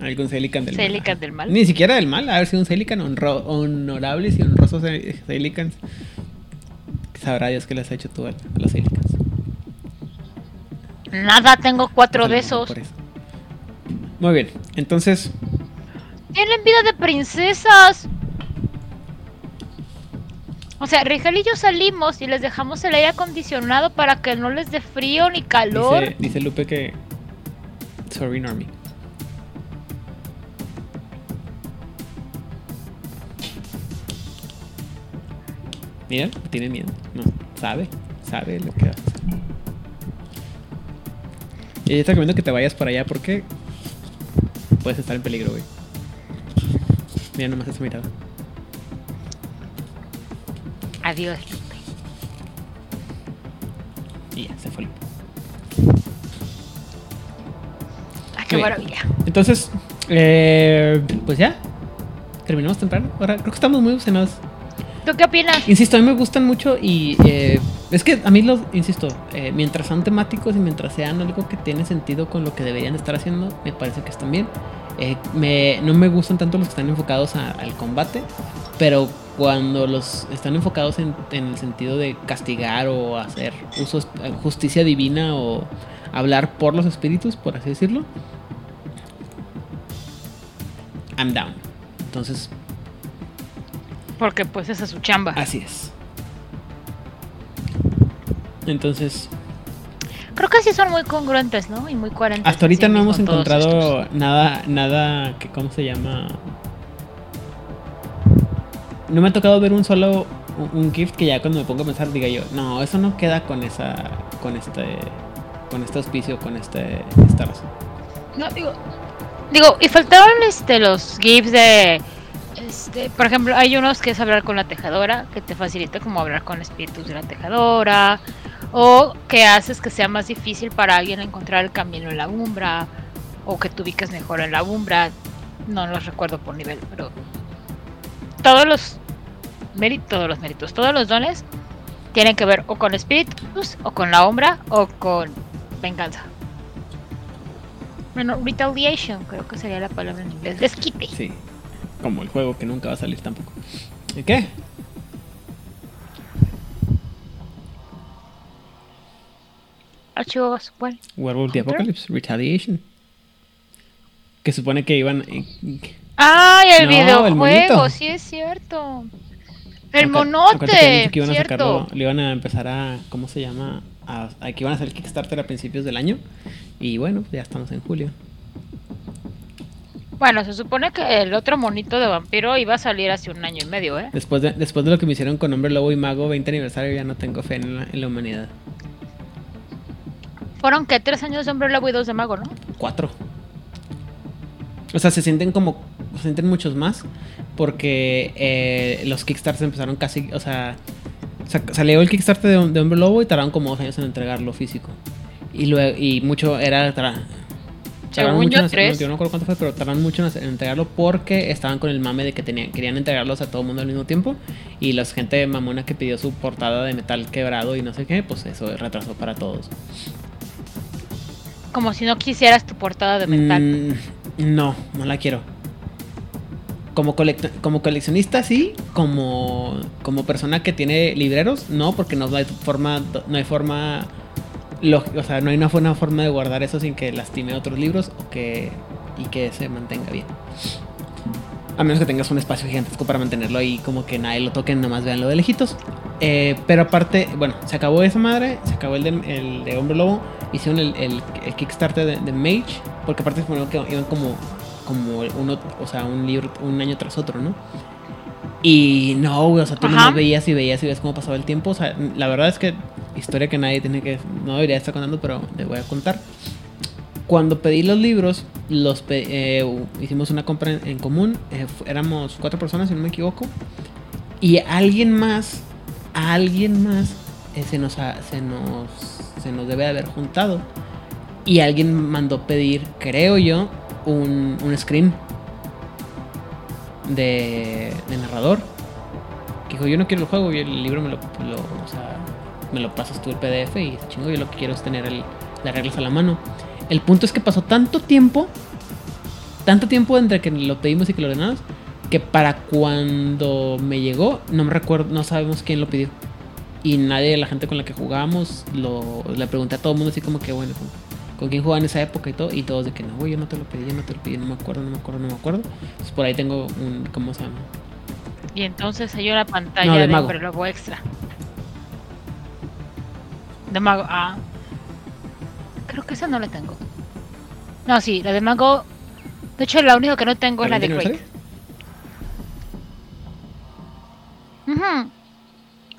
Algún Celican del Celican mal. del mal. Ni siquiera del mal, haber sido un Celican honro- honorables y honrosos Ce- Celicans. Sabrá Dios que les has hecho tú a, a los Celicans. Nada, tengo cuatro de Por esos. eso. Muy bien, entonces. Tienen vida de princesas. O sea, Rigel y yo salimos y les dejamos el aire acondicionado para que no les dé frío ni calor. Dice, dice Lupe que. Sorry, Normie. Mira, tiene miedo. No, sabe, sabe lo que hacer. Y yo te recomiendo que te vayas para allá porque puedes estar en peligro, güey. Mira nomás esa mirada. Adiós, Lupe. Y ya, se fue. Lupe. Ah, qué bien. maravilla. Entonces, eh, pues ya. Terminamos temprano. Ahora creo que estamos muy emocionados. ¿Tú qué opinas? Insisto, a mí me gustan mucho y eh, es que a mí los, insisto, eh, mientras son temáticos y mientras sean algo que tiene sentido con lo que deberían estar haciendo, me parece que están bien. Eh, no me gustan tanto los que están enfocados al combate, pero cuando los están enfocados en, el sentido de castigar o hacer justicia divina o hablar por los espíritus, por así decirlo, I'm down. Entonces, Porque pues esa es su chamba. así es. Entonces, Creo que sí son muy congruentes, ¿no? Y muy coherentes. hasta ahorita sí no hemos encontrado estos. nada, nada que, ¿cómo se llama? No me ha tocado ver un solo, un, gift que ya cuando me pongo a pensar diga yo, no, eso no queda con esa, con este, con este auspicio, con este, esta razón. No, digo, digo, y faltaron este los GIFs de este, por ejemplo, hay unos que es hablar con la tejedora, que te facilita como hablar con espíritus de la tejedora, o que haces que sea más difícil para alguien encontrar el camino en la umbra, o que te ubiques mejor en la umbra. No los recuerdo por nivel, pero todos los méritos, todos los méritos, todos los dones tienen que ver o con espíritus, o con la umbra, o con venganza. Bueno, retaliation, creo que sería la palabra en inglés. Desquite. Sí, como el juego que nunca va a salir tampoco. ¿Y qué? Archivos, bueno. Werewolf the. Apocalypse, Retaliation. Que supone que iban... ¡Ay, el No, el videojuego! monito. sí es cierto. El monote, que iban a sacarlo, le iban a empezar a, ¿cómo se llama? A, a que iban a hacer el Kickstarter a principios del año. Y bueno, ya estamos en julio. Bueno, se supone que el otro monito de vampiro iba a salir hace un año y medio, ¿eh? Después de, después de lo que me hicieron con Hombre Lobo y Mago 20 aniversario, ya no tengo fe en la, en la humanidad. Fueron que tres años de hombre lobo y dos de mago, ¿no? Cuatro. O sea, se sienten como. Se sienten muchos más. Porque eh, los Kickstarters empezaron casi. O sea. sa- Salió el Kickstarter de, de Hombre Lobo y tardaron como dos años en entregarlo físico. Y luego. Y mucho era. tra- tardaron mucho yo, en tres. yo no recuerdo cuánto fue, pero tardaron mucho en entregarlo porque estaban con el mame de que tenían, querían entregarlos a todo el mundo al mismo tiempo. Y la gente mamona que pidió su portada de metal quebrado y no sé qué, pues eso retrasó para todos. Como si no quisieras tu portada de metal. Mm, no, no la quiero. como, como coleccionista sí, como, como persona que tiene libreros, no, porque no hay forma, no hay forma, o sea, no hay una, buena forma de guardar eso sin que lastime otros libros o que, y que se mantenga bien. A menos que tengas un espacio gigantesco para mantenerlo ahí, como que nadie lo toque, nada más vean lo de lejitos. Eh, pero aparte, bueno, se acabó esa madre, se acabó el de, el de Hombre Lobo, hicieron el, el, Kickstarter de, de, Mage, porque aparte se que iban como como uno, o sea, un libro un año tras otro, ¿no? Y no, o sea, tú no veías y veías y ves cómo pasaba el tiempo. O sea, la verdad es que historia que nadie tiene que, no debería estar contando, pero le voy a contar. Cuando pedí los libros, los eh, hicimos una compra en, común. Eh, éramos cuatro personas, si no me equivoco. Y alguien más, alguien más, eh, se, nos se, nos, se nos debe haber juntado. Y alguien mandó pedir, creo yo, un, un screen de, narrador. Dijo, yo no quiero el juego, y el libro me lo, me lo pasas tú el PDF y chingo, yo lo que quiero es tener el, las reglas a la mano. El punto es que pasó tanto tiempo, tanto tiempo entre que lo pedimos y que lo ordenamos, que para cuando me llegó, no me recuerdo, no sabemos quién lo pidió. Y nadie de la gente con la que jugábamos lo, le pregunté a todo el mundo así como que, bueno, con quién jugaba en esa época y todo, y todos de que no, güey, yo no te lo pedí, yo no te lo pedí, no me acuerdo, no me acuerdo, no me acuerdo. Entonces por ahí tengo un, ¿cómo se llama? Y entonces hay una pantalla de, de Mago. extra. De Mago, ah. Creo que esa no la tengo. No, sí, la de Mago. De hecho, la única que no tengo es la de Great.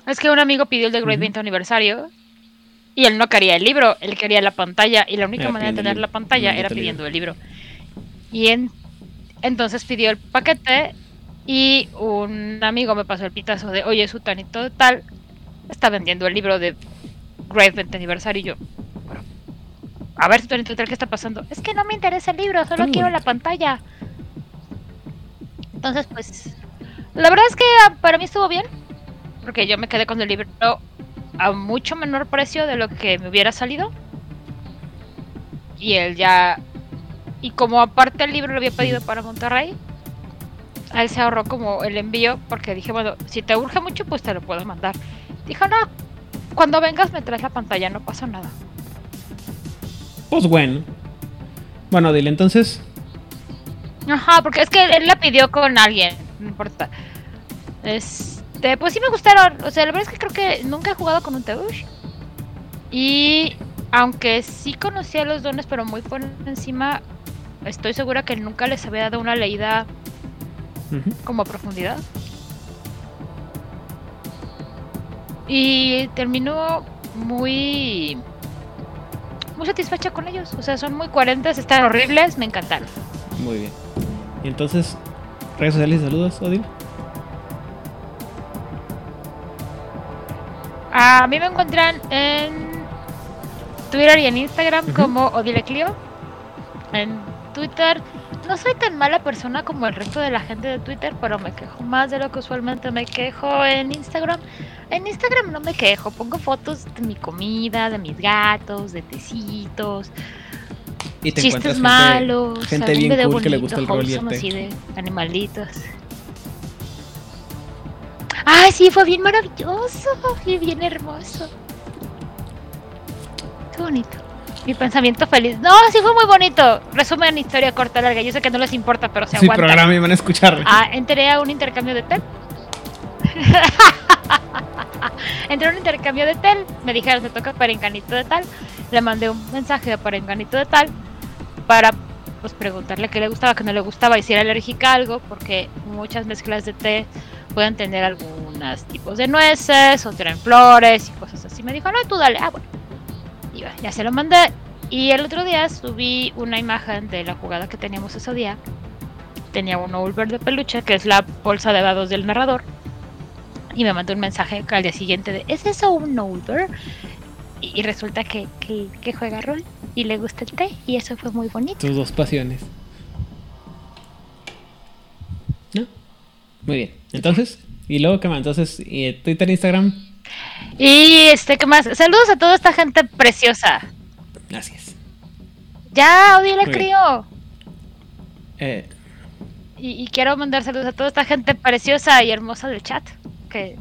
Es que un amigo pidió el de Great 20 aniversario y él no quería el libro, él quería la pantalla. Y la única manera de tener la pantalla era pidiendo el libro. Y entonces pidió el paquete y un amigo me pasó el pitazo de, oye, su tanito de tal está vendiendo el libro de Great 20 aniversario. Y yo, a ver, su tanito de tal, ¿qué está pasando? Es que no me interesa el libro, solo quiero la pantalla. Entonces, pues, la verdad es que para mí estuvo bien, porque yo me quedé con el libro a mucho menor precio de lo que me hubiera salido. Y él ya. Y como aparte el libro lo había pedido para Monterrey, a él se ahorró como el envío porque dije, bueno, si te urge mucho, pues te lo puedo mandar. Dijo, no, cuando vengas me traes la pantalla, no pasa nada. Pues bueno. Bueno, dile entonces. Ajá, porque es que él la pidió con alguien, no importa. Es este, pues sí me gustaron. O sea, la verdad es que creo que nunca he jugado con un Teush. Y aunque sí conocía los dones, pero muy por encima, estoy segura que nunca les había dado una leída como a profundidad. Y terminó muy muy satisfecha con ellos. O sea, son muy coherentes, están horribles, me encantaron. Muy bien. Y entonces, redes sociales saludos, Odil. A mí me encuentran en Twitter y en Instagram como Odile Clio. En Twitter no soy tan mala persona como el resto de la gente de Twitter, pero me quejo más de lo que usualmente me quejo en Instagram. En Instagram no me quejo, pongo fotos de mi comida, de mis gatos, de tecitos. Y te chistes malos, gente bien cool que le gusta el así de animalitos. Ay, sí, fue bien maravilloso y bien hermoso. Qué bonito. Mi pensamiento feliz. No, sí fue muy bonito. Resumen historia corta, larga. Yo sé que no les importa, pero se sí, aguanta. programa y van a escuchar. Ah, entré a un intercambio de tel. entré a un intercambio de tel. Me dijeron, se toca parenganito de tal. Le mandé un mensaje de parenganito de tal para pues preguntarle qué le gustaba, qué no le gustaba y si era alérgica a algo, porque muchas mezclas de té pueden tener algunos tipos de nueces o tienen flores y cosas así. Me dijo, no, tú dale. Ah, bueno. Y ya se lo mandé. Y el otro día subí una imagen de la jugada que teníamos ese día. Tenía un Ulver de peluche, que es la bolsa de dados del narrador. Y me mandó un mensaje al día siguiente de, ¿es eso un Ulver? Y, resulta que, que juega rol y le gusta el té y eso fue muy bonito. Tus dos pasiones. Muy bien. Entonces, ¿y luego qué más? Entonces, ¿y Twitter, Instagram? Y este, ¿qué más? Saludos a toda esta gente preciosa. Gracias. Ya, Odi le crío. Eh, Y, quiero mandar saludos a toda esta gente preciosa y hermosa del chat que,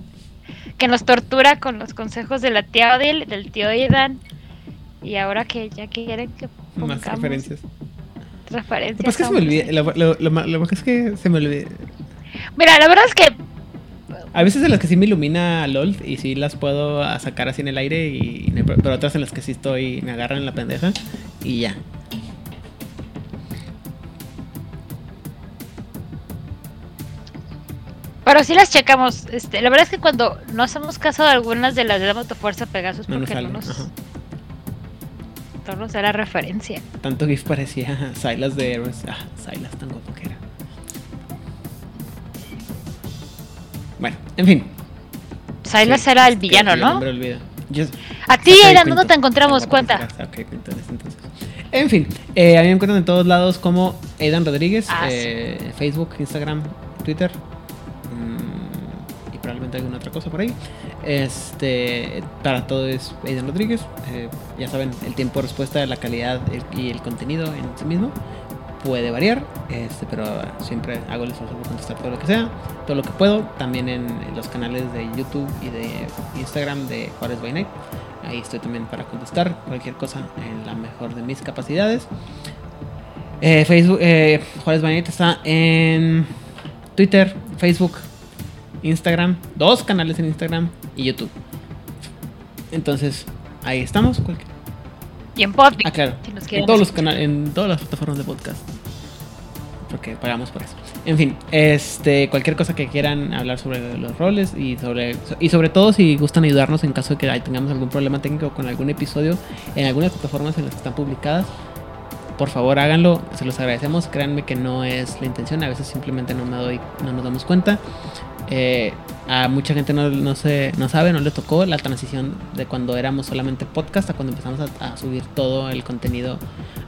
que nos tortura con los consejos de la tía Odil, del tío Idan. Y ahora que ya quieren que pongamos más referencias. Referencias. Lo que es que se me olvida. Lo, que es que se me olvida. Mira, la verdad es que a veces en las que sí me ilumina LOL y sí las puedo sacar así en el aire, y, pero otras en las que sí estoy, me agarran en la pendeja y ya. Pero sí las checamos. Este, la verdad es que cuando no hacemos caso de algunas de las de la Fuerza Pegasus, porque no nos, no nos, da la referencia. Tanto GIF parecía Silas de Heroes. Ah, Silas tan guapo que era. En fin. Silas era el villano, ¿no? a ti, Aidan, ¿dónde te encontramos? Cuenta. En fin, eh, a mí me encuentran en todos lados como Aidan Rodríguez, ah, eh, Facebook, Instagram, Twitter, probablemente alguna otra cosa por ahí. Este, para todo es Aidan Rodríguez. Eh, ya saben, el tiempo de respuesta, la calidad y el contenido en sí mismo puede variar, este, pero siempre hago el esfuerzo por contestar todo lo que sea, todo lo que puedo. También en, los canales de YouTube y de Instagram de Juárez by. Ahí estoy también para contestar cualquier cosa en la mejor de mis capacidades. Eh, Facebook, eh, Juárez by está en Twitter, Facebook, Instagram, dos canales en Instagram y YouTube. Entonces, ahí estamos. Y en podcast. Ah, claro. en todos los canales, en todas las plataformas de podcast. Porque pagamos por eso. En fin, este, cualquier cosa que quieran hablar sobre los roles y sobre y sobre todo si gustan ayudarnos en caso de que tengamos algún problema técnico con algún episodio en algunas plataformas en las que están publicadas, por favor háganlo, se los agradecemos. Créanme que no es la intención, a veces simplemente no me doy, no nos damos cuenta. Eh, a mucha gente no, no, se, no sabe, no le tocó la transición de cuando éramos solamente podcast a cuando empezamos a, subir todo el contenido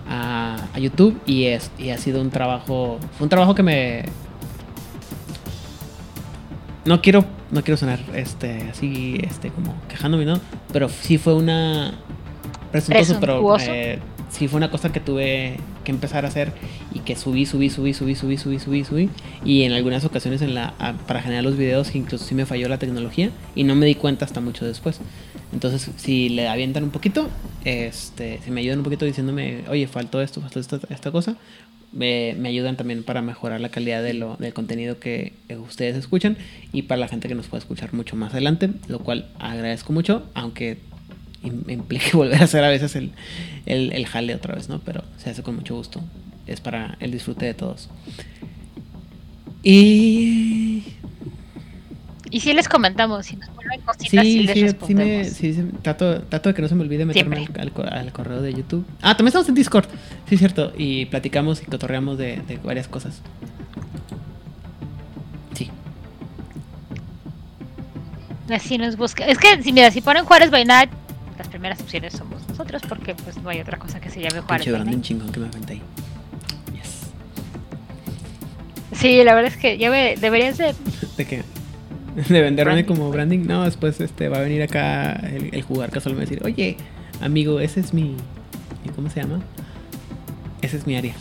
a, YouTube y, es, y ha sido un trabajo, un trabajo que me... No quiero, no quiero sonar este, así este, como quejándome, ¿no? Pero sí fue una... Presuntuoso, pero eh, sí fue una cosa que tuve empezar a hacer y que subí, subí, subí, subí, subí, subí, subí, subí. Y en algunas ocasiones en la, para generar los videos incluso sí me falló la tecnología y no me di cuenta hasta mucho después. Entonces, si le avientan un poquito, este, si me ayudan un poquito diciéndome, oye, faltó esto, faltó esta, cosa, me, me, ayudan también para mejorar la calidad de lo, del contenido que ustedes escuchan y para la gente que nos pueda escuchar mucho más adelante, lo cual agradezco mucho, aunque implique volver a hacer a veces el, el, el, jale otra vez, ¿no? Pero se hace con mucho gusto. Es para el disfrute de todos. Y. Y si les comentamos, si nos ponen cositas, sí, les respondemos. Sí, sí, trato, trato, de que no se me olvide meterme al, al, correo de YouTube. Ah, también estamos en Discord, sí, es cierto. Y platicamos y cotorreamos de, de varias cosas. Sí. Así nos busca. Es que, si mira, si ponen Juárez by Night, primeras opciones somos nosotros porque pues no hay otra cosa que se llame Juárez. un chingón que me ahí. Yes. Sí, la verdad es que ya me deberías de... ¿De qué? De venderme como branding. No, después este va a venir acá el, jugar casual me va a decir, oye, amigo, ese es mi... ¿Cómo se llama? Ese es mi área.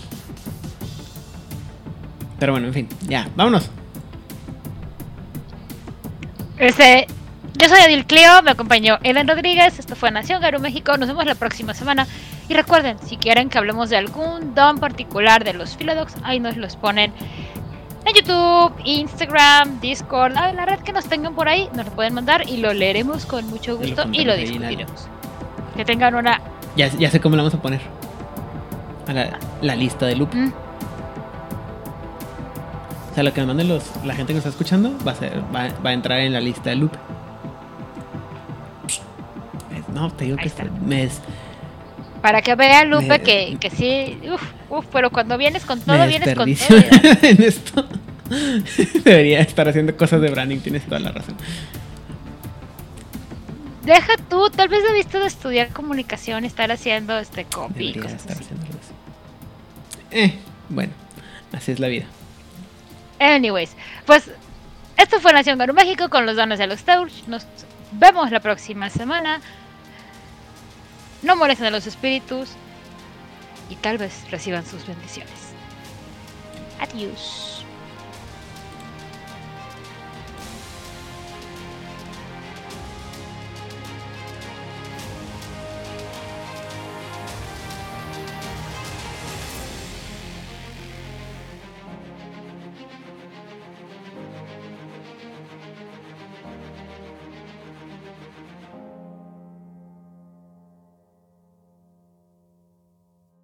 Pero bueno, en fin, ya, vámonos. Ese yo soy Adil Cleo, me acompañó Eden Rodríguez, esto fue Nación Garu México, nos vemos la próxima semana. Y recuerden, si quieren que hablemos de algún don particular de los Philodox, ahí nos los ponen en YouTube, Instagram, Discord, a la red que nos tengan por ahí, nos lo pueden mandar y lo leeremos con mucho gusto y lo discutiremos. Que tengan una... Ya, ya sé cómo la vamos a poner. A la, lista de loop. Mm. O sea, lo que me manden los, la gente que nos está escuchando va a, ser, va, va a entrar en la lista de loop. No, te digo que este mes. Para que vea Lupe que, que sí, uf, uf, pero cuando vienes con todo, vienes con todo. en esto. Debería estar haciendo cosas de branding, tienes toda la razón. Deja tú, tal vez debiste de estudiar comunicación, estar haciendo este copy. Cosas así. Eh, bueno, así es la vida. Anyways, pues esto fue Nación Garu México con los dones de los Tauch. Nos vemos la próxima semana no molesten a los espíritus y tal vez reciban sus bendiciones. Adiós.